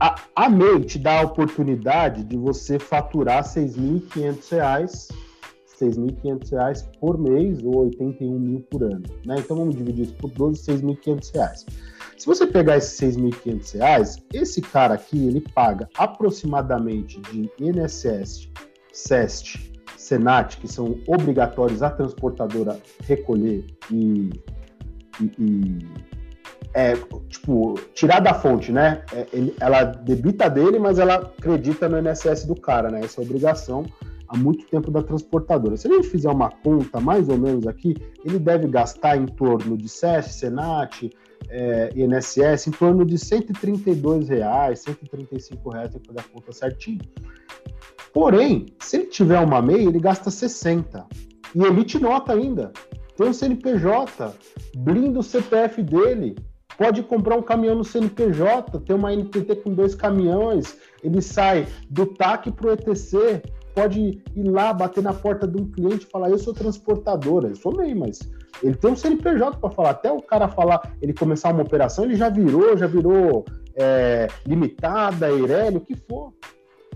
a, a MEI te dá a oportunidade de você faturar R$ 6.500, R$ 6.500 por mês ou 81 mil por ano. Né? Então vamos dividir isso por 12, R$ 6.500. Se você pegar esses R$ 6.500, esse cara aqui ele paga aproximadamente de INSS, SEST, Senat, que são obrigatórios a transportadora recolher e, e, e é, tipo, tirar da fonte, né? É, ele, ela debita dele, mas ela acredita no INSS do cara, né? Essa é a obrigação há muito tempo da transportadora. Se a gente fizer uma conta mais ou menos aqui, ele deve gastar em torno de SES, Senat, é, INSS, em torno de 132 reais, 135 reais, tem que fazer a conta certinho. Porém, se ele tiver uma MEI, ele gasta 60. E emite nota ainda. Tem um CNPJ, blinda o CPF dele, pode comprar um caminhão no CNPJ, ter uma NTT com dois caminhões, ele sai do TAC para o ETC, pode ir lá bater na porta de um cliente e falar: Eu sou transportadora, eu sou MEI, mas ele tem um CNPJ para falar. Até o cara falar, ele começar uma operação, ele já virou, já virou é, limitada, Eireli, o que for.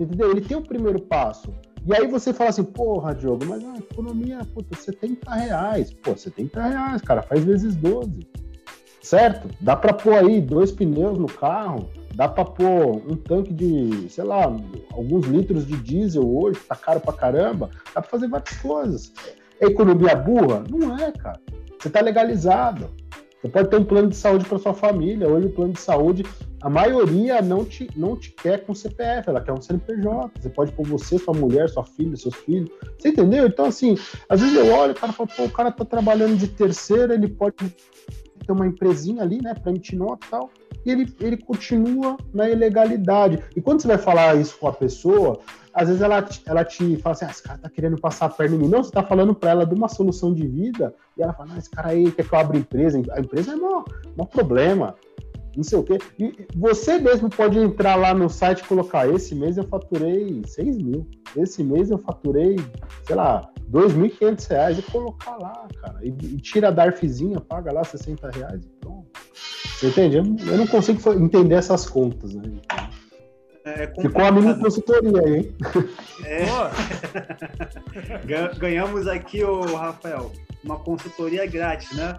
Entendeu? Ele tem o primeiro passo. E aí você fala assim, porra, Diogo, mas a economia, puta, 70 reais. Pô, 70 reais, cara, faz vezes 12 certo? Dá para pôr aí dois pneus no carro, dá para pôr um tanque de, sei lá, alguns litros de diesel hoje, tá caro pra caramba, dá para fazer várias coisas. É economia burra? Não é, cara. Você tá legalizado. Você pode ter um plano de saúde para sua família. Hoje o plano de saúde, a maioria não te, não te quer com CPF, ela quer um CNPJ. Você pode pôr você, sua mulher, sua filha, seus filhos. Você entendeu? Então, assim, às vezes eu olho, o cara fala, pô, o cara tá trabalhando de terceira, ele pode tem uma empresinha ali, né, para emitir nota e tal, e ele, ele continua na ilegalidade. E quando você vai falar isso com a pessoa, às vezes ela, ela te fala assim, ah, esse cara tá querendo passar a perna em mim. Não, você tá falando para ela de uma solução de vida, e ela fala, ah, esse cara aí quer que eu abra empresa, a empresa é um problema, não sei o quê. E você mesmo pode entrar lá no site e colocar, esse mês eu faturei 6 mil, esse mês eu faturei, sei lá, 2.500 reais e colocar lá, cara. E, e tira a DARFzinha, paga lá 60 reais e pronto. Você entende? Eu não consigo entender essas contas, né? É Ficou a mini consultoria aí, hein? É.
Ganhamos aqui, o Rafael, uma consultoria grátis, né?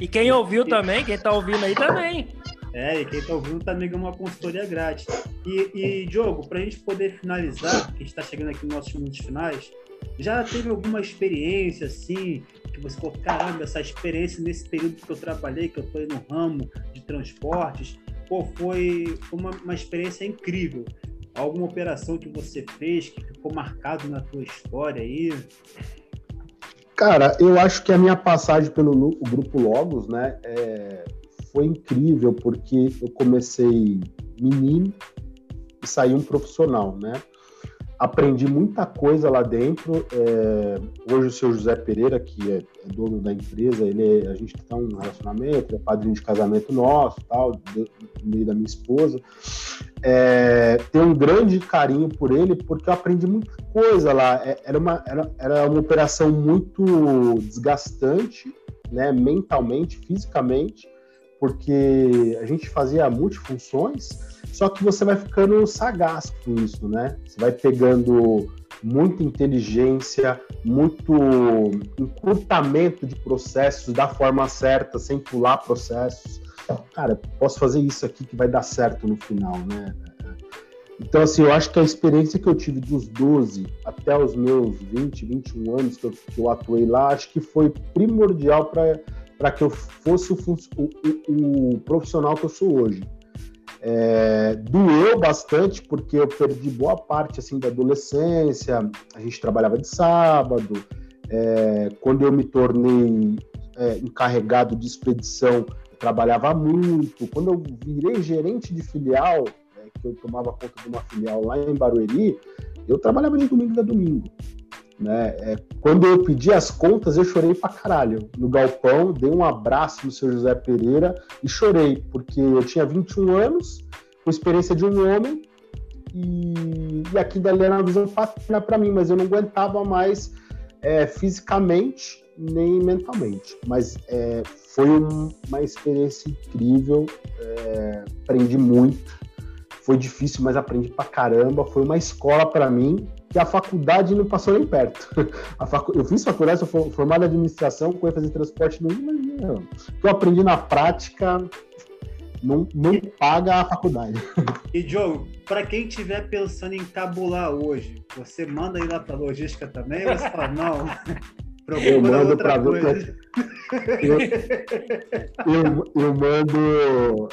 E quem ouviu também, quem tá ouvindo aí também.
É, e quem tá ouvindo também ganhou uma consultoria grátis. E, e Diogo, para a gente poder finalizar, que está chegando aqui nos nossos minutos finais, já teve alguma experiência assim, que você falou, caramba, essa experiência nesse período que eu trabalhei, que eu estou no ramo de transportes, pô, foi uma, uma experiência incrível. Alguma operação que você fez que ficou marcado na tua história aí?
Cara, eu acho que a minha passagem pelo grupo Logos, né, é, foi incrível porque eu comecei menino e saí um profissional, né? Aprendi muita coisa lá dentro. É, hoje o seu José Pereira, que é, é dono da empresa, ele é, a gente está um relacionamento, é padrinho de casamento nosso, tal, meio da minha esposa. É, tenho um grande carinho por ele porque eu aprendi muita coisa lá. É, era, uma, era, era uma operação muito desgastante, né, mentalmente, fisicamente, porque a gente fazia multifunções só que você vai ficando sagaz com isso, né? Você vai pegando muita inteligência, muito encurtamento de processos da forma certa, sem pular processos. Cara, posso fazer isso aqui que vai dar certo no final, né? Então, assim, eu acho que a experiência que eu tive dos 12 até os meus 20, 21 anos que eu, que eu atuei lá, acho que foi primordial para que eu fosse o, o, o profissional que eu sou hoje. É, doeu bastante porque eu perdi boa parte assim da adolescência. A gente trabalhava de sábado. É, quando eu me tornei é, encarregado de expedição, trabalhava muito. Quando eu virei gerente de filial, é, que eu tomava conta de uma filial lá em Barueri, eu trabalhava de domingo a domingo. Né? É, quando eu pedi as contas, eu chorei pra caralho. No galpão, dei um abraço no seu José Pereira e chorei, porque eu tinha 21 anos, com experiência de um homem, e, e aqui dali era uma visão paterna para mim, mas eu não aguentava mais é, fisicamente nem mentalmente. Mas é, foi um, uma experiência incrível, é, aprendi muito. Foi difícil, mas aprendi pra caramba. Foi uma escola para mim que a faculdade não passou nem perto. Facu... Eu fiz faculdade, sou formado em administração, ênfase em transporte no mas que eu aprendi na prática não, não paga a faculdade.
E, Diogo, para quem estiver pensando em tabular hoje, você manda ir lá para logística também ou você fala, não,
eu mando para ver. Eu, eu, eu, mando.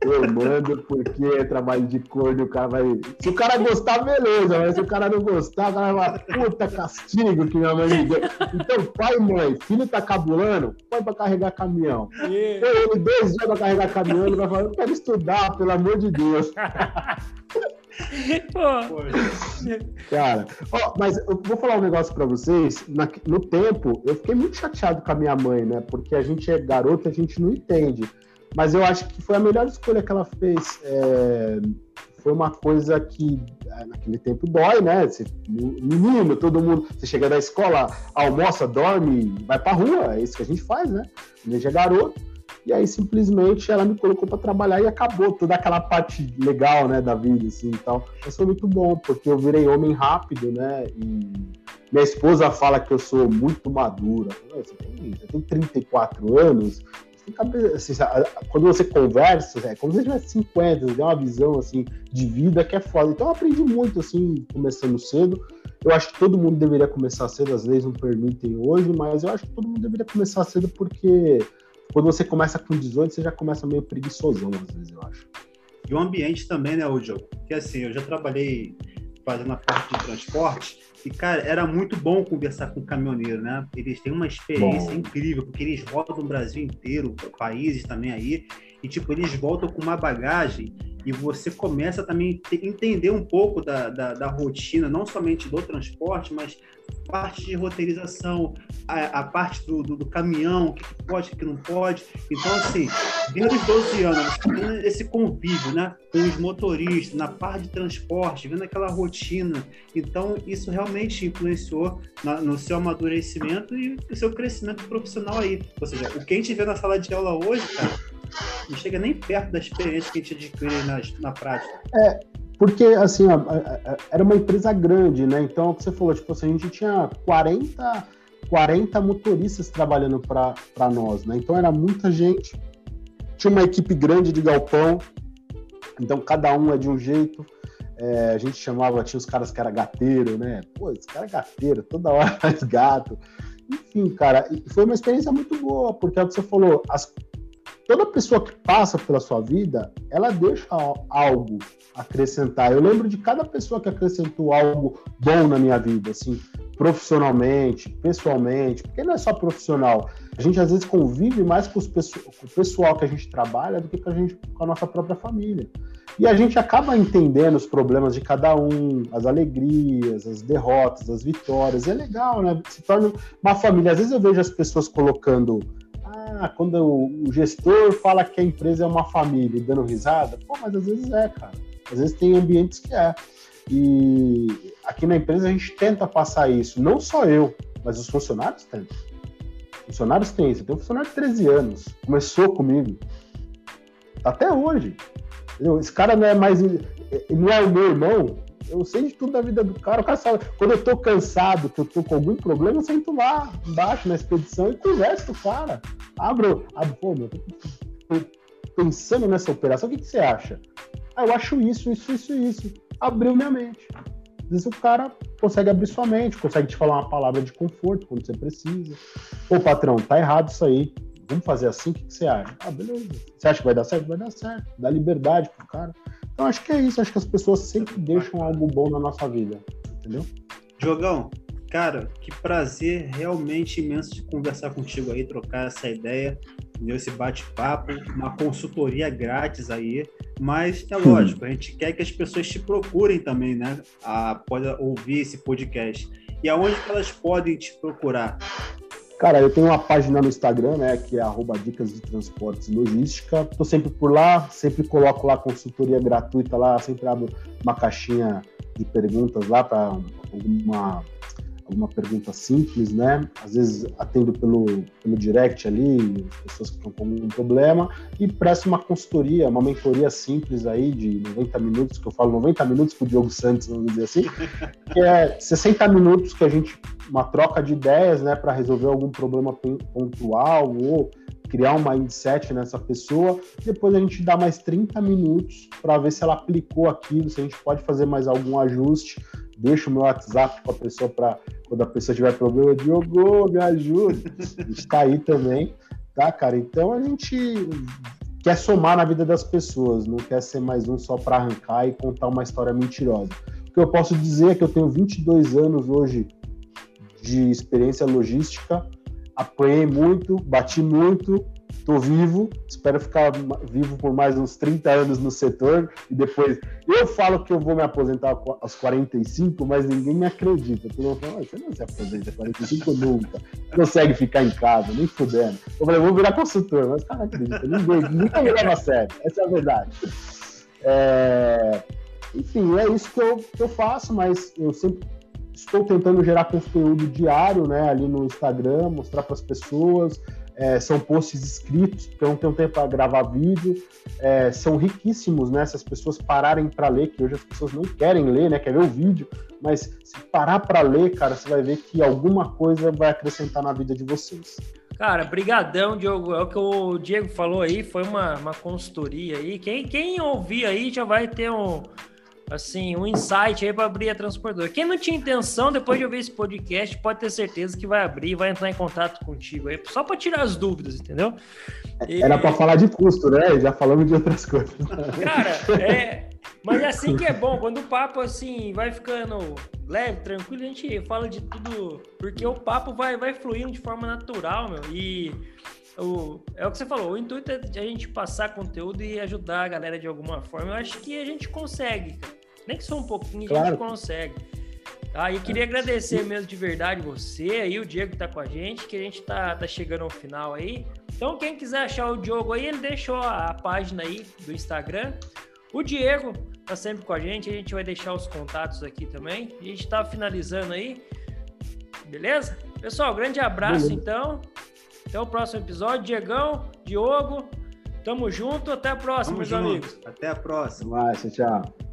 Eu mando porque é trabalho de corno, o cara vai. Se o cara gostar, beleza, mas se o cara não gostar, o cara vai falar, puta castigo que minha mãe me deu. Então, pai e mãe, filho tá cabulando, põe pra carregar caminhão. Yeah. ele dois dias pra carregar caminhão, ele vai falar, eu quero estudar, pelo amor de Deus. Cara, ó, mas eu vou falar um negócio para vocês. Na, no tempo, eu fiquei muito chateado com a minha mãe, né? Porque a gente é garoto, a gente não entende. Mas eu acho que foi a melhor escolha que ela fez. É, foi uma coisa que é, naquele tempo dói, né? Você, menino, todo mundo. Você chega da escola, almoça, dorme, vai pra rua. É isso que a gente faz, né? A gente é garoto. E aí simplesmente ela me colocou para trabalhar e acabou toda aquela parte legal, né, da vida, assim, então. Mas foi muito bom, porque eu virei homem rápido, né, e minha esposa fala que eu sou muito madura. Você tem, você tem 34 anos, assim, quando você conversa, é como se você tivesse 50, você tem uma visão assim de vida que é foda. Então eu aprendi muito assim, começando cedo. Eu acho que todo mundo deveria começar cedo, as leis não permitem hoje, mas eu acho que todo mundo deveria começar cedo porque quando você começa com 18, você já começa meio preguiçosão, às vezes, eu acho.
E o ambiente também, né, Diogo? Porque assim, eu já trabalhei fazendo a parte de transporte e, cara, era muito bom conversar com o caminhoneiro, né? Eles têm uma experiência bom. incrível, porque eles rodam o Brasil inteiro, países também aí, e, tipo, eles voltam com uma bagagem e você começa também a entender um pouco da, da, da, rotina, não somente do transporte, mas parte de roteirização, a, a parte do, do, do, caminhão, o que, pode, o que não pode. Então, assim, desde os 12 anos, esse convívio né, com os motoristas, na parte de transporte, vendo aquela rotina. Então, isso realmente influenciou na, no seu amadurecimento e no seu crescimento profissional aí. Ou seja, o que a gente vê na sala de aula hoje, cara, não chega nem perto da experiência que a gente adquire na, na prática.
É, porque, assim, ó, era uma empresa grande, né? Então, o que você falou, tipo assim, a gente tinha 40, 40 motoristas trabalhando para nós, né? Então, era muita gente. Tinha uma equipe grande de galpão, então cada um é de um jeito. É, a gente chamava, tinha os caras que era gateiro, né? Pô, esse cara é gateiro, toda hora faz gato. Enfim, cara, foi uma experiência muito boa, porque é o que você falou, as, toda pessoa que passa pela sua vida, ela deixa algo acrescentar. Eu lembro de cada pessoa que acrescentou algo bom na minha vida, assim, profissionalmente, pessoalmente, porque não é só profissional. A gente às vezes convive mais com, os, com o pessoal que a gente trabalha do que com a, gente, com a nossa própria família. E a gente acaba entendendo os problemas de cada um, as alegrias, as derrotas, as vitórias. É legal, né? Se torna uma família. Às vezes eu vejo as pessoas colocando ah, quando o gestor fala que a empresa é uma família dando risada, pô, mas às vezes é, cara. Às vezes tem ambientes que é. E aqui na empresa a gente tenta passar isso, não só eu, mas os funcionários tentam. Funcionários têm isso. Tem um funcionário de 13 anos, começou comigo. Tá até hoje. Entendeu? Esse cara não é mais. Não é o meu irmão. Eu sei de tudo da vida do cara. O cara sabe. Quando eu tô cansado, que eu tô com algum problema, eu sento lá embaixo na expedição e converso com o cara. Abro, abro, pô, meu, tô pensando nessa operação, o que, que você acha? Ah, eu acho isso, isso, isso, isso. Abriu minha mente. Às vezes o cara consegue abrir sua mente, consegue te falar uma palavra de conforto quando você precisa. Ô, patrão, tá errado isso aí. Vamos fazer assim, o que, que você acha? Ah, beleza. Você acha que vai dar certo? Vai dar certo. Dá liberdade pro cara. Então acho que é isso. Acho que as pessoas sempre deixam algo bom na nossa vida. Entendeu?
Jogão, cara, que prazer realmente imenso de conversar contigo aí, trocar essa ideia entendeu? Esse bate-papo, uma consultoria grátis aí. Mas é lógico, a gente quer que as pessoas te procurem também, né? A, pode ouvir esse podcast. E aonde que elas podem te procurar?
Cara, eu tenho uma página no Instagram, né, que é arroba Dicas de Transportes e Logística. Tô sempre por lá, sempre coloco lá consultoria gratuita lá, sempre abro uma caixinha de perguntas lá para alguma alguma pergunta simples, né? Às vezes atendo pelo, pelo direct ali, as pessoas que estão com algum problema, e presto uma consultoria, uma mentoria simples aí de 90 minutos, que eu falo 90 minutos com o Diogo Santos, vamos dizer assim, que é 60 minutos que a gente, uma troca de ideias, né, para resolver algum problema pontual ou criar um mindset nessa pessoa, depois a gente dá mais 30 minutos para ver se ela aplicou aquilo, se a gente pode fazer mais algum ajuste deixo o meu WhatsApp com a pessoa para quando a pessoa tiver problema, Diogo, me ajuda. Está aí também, tá, cara? Então a gente quer somar na vida das pessoas, não quer ser mais um só para arrancar e contar uma história mentirosa. O que eu posso dizer é que eu tenho 22 anos hoje de experiência logística, apanhei muito, bati muito, Estou vivo, espero ficar vivo por mais uns 30 anos no setor e depois eu falo que eu vou me aposentar aos 45, mas ninguém me acredita. Todo mundo fala, você não se aposenta 45 nunca, consegue ficar em casa, nem fudendo. Eu falei, vou virar consultor, mas cara, acredita, ninguém, nunca me leva a sério, essa é a verdade. É... Enfim, é isso que eu, que eu faço, mas eu sempre estou tentando gerar conteúdo diário, né, ali no Instagram, mostrar para as pessoas, é, são posts escritos, eu não tenho tempo para gravar vídeo, é, são riquíssimos, né? Se as pessoas pararem para ler, que hoje as pessoas não querem ler, né? Quer ver o vídeo, mas se parar para ler, cara, você vai ver que alguma coisa vai acrescentar na vida de vocês.
Cara, brigadão, Diogo. É o que o Diego falou aí, foi uma, uma consultoria aí. Quem, quem ouvir aí já vai ter um, assim, um insight aí para abrir a transportadora. Quem não tinha intenção, depois de ouvir esse podcast, pode ter certeza que vai abrir, vai entrar em contato contigo aí, só para tirar as dúvidas, entendeu?
E... Era para falar de custo, né? Já falamos de outras coisas.
Cara, é. Mas é assim que é bom, quando o papo assim vai ficando leve, tranquilo, a gente fala de tudo, porque o papo vai, vai fluindo de forma natural, meu. E o, é o que você falou, o intuito é a gente passar conteúdo e ajudar a galera de alguma forma. Eu acho que a gente consegue, cara. Nem que só um pouquinho, claro. a gente consegue. Ah, e queria agradecer mesmo de verdade você aí, o Diego que tá com a gente, que a gente tá, tá chegando ao final aí. Então, quem quiser achar o Diogo aí, ele deixou a, a página aí do Instagram. O Diego tá sempre com a gente, a gente vai deixar os contatos aqui também. A gente tá finalizando aí. Beleza? Pessoal, grande abraço Beleza. então. Até o próximo episódio. Diegão, Diogo, Tamo junto, até a próxima,
Tamo
meus
junto.
amigos.
Até a próxima.
Vai, tchau.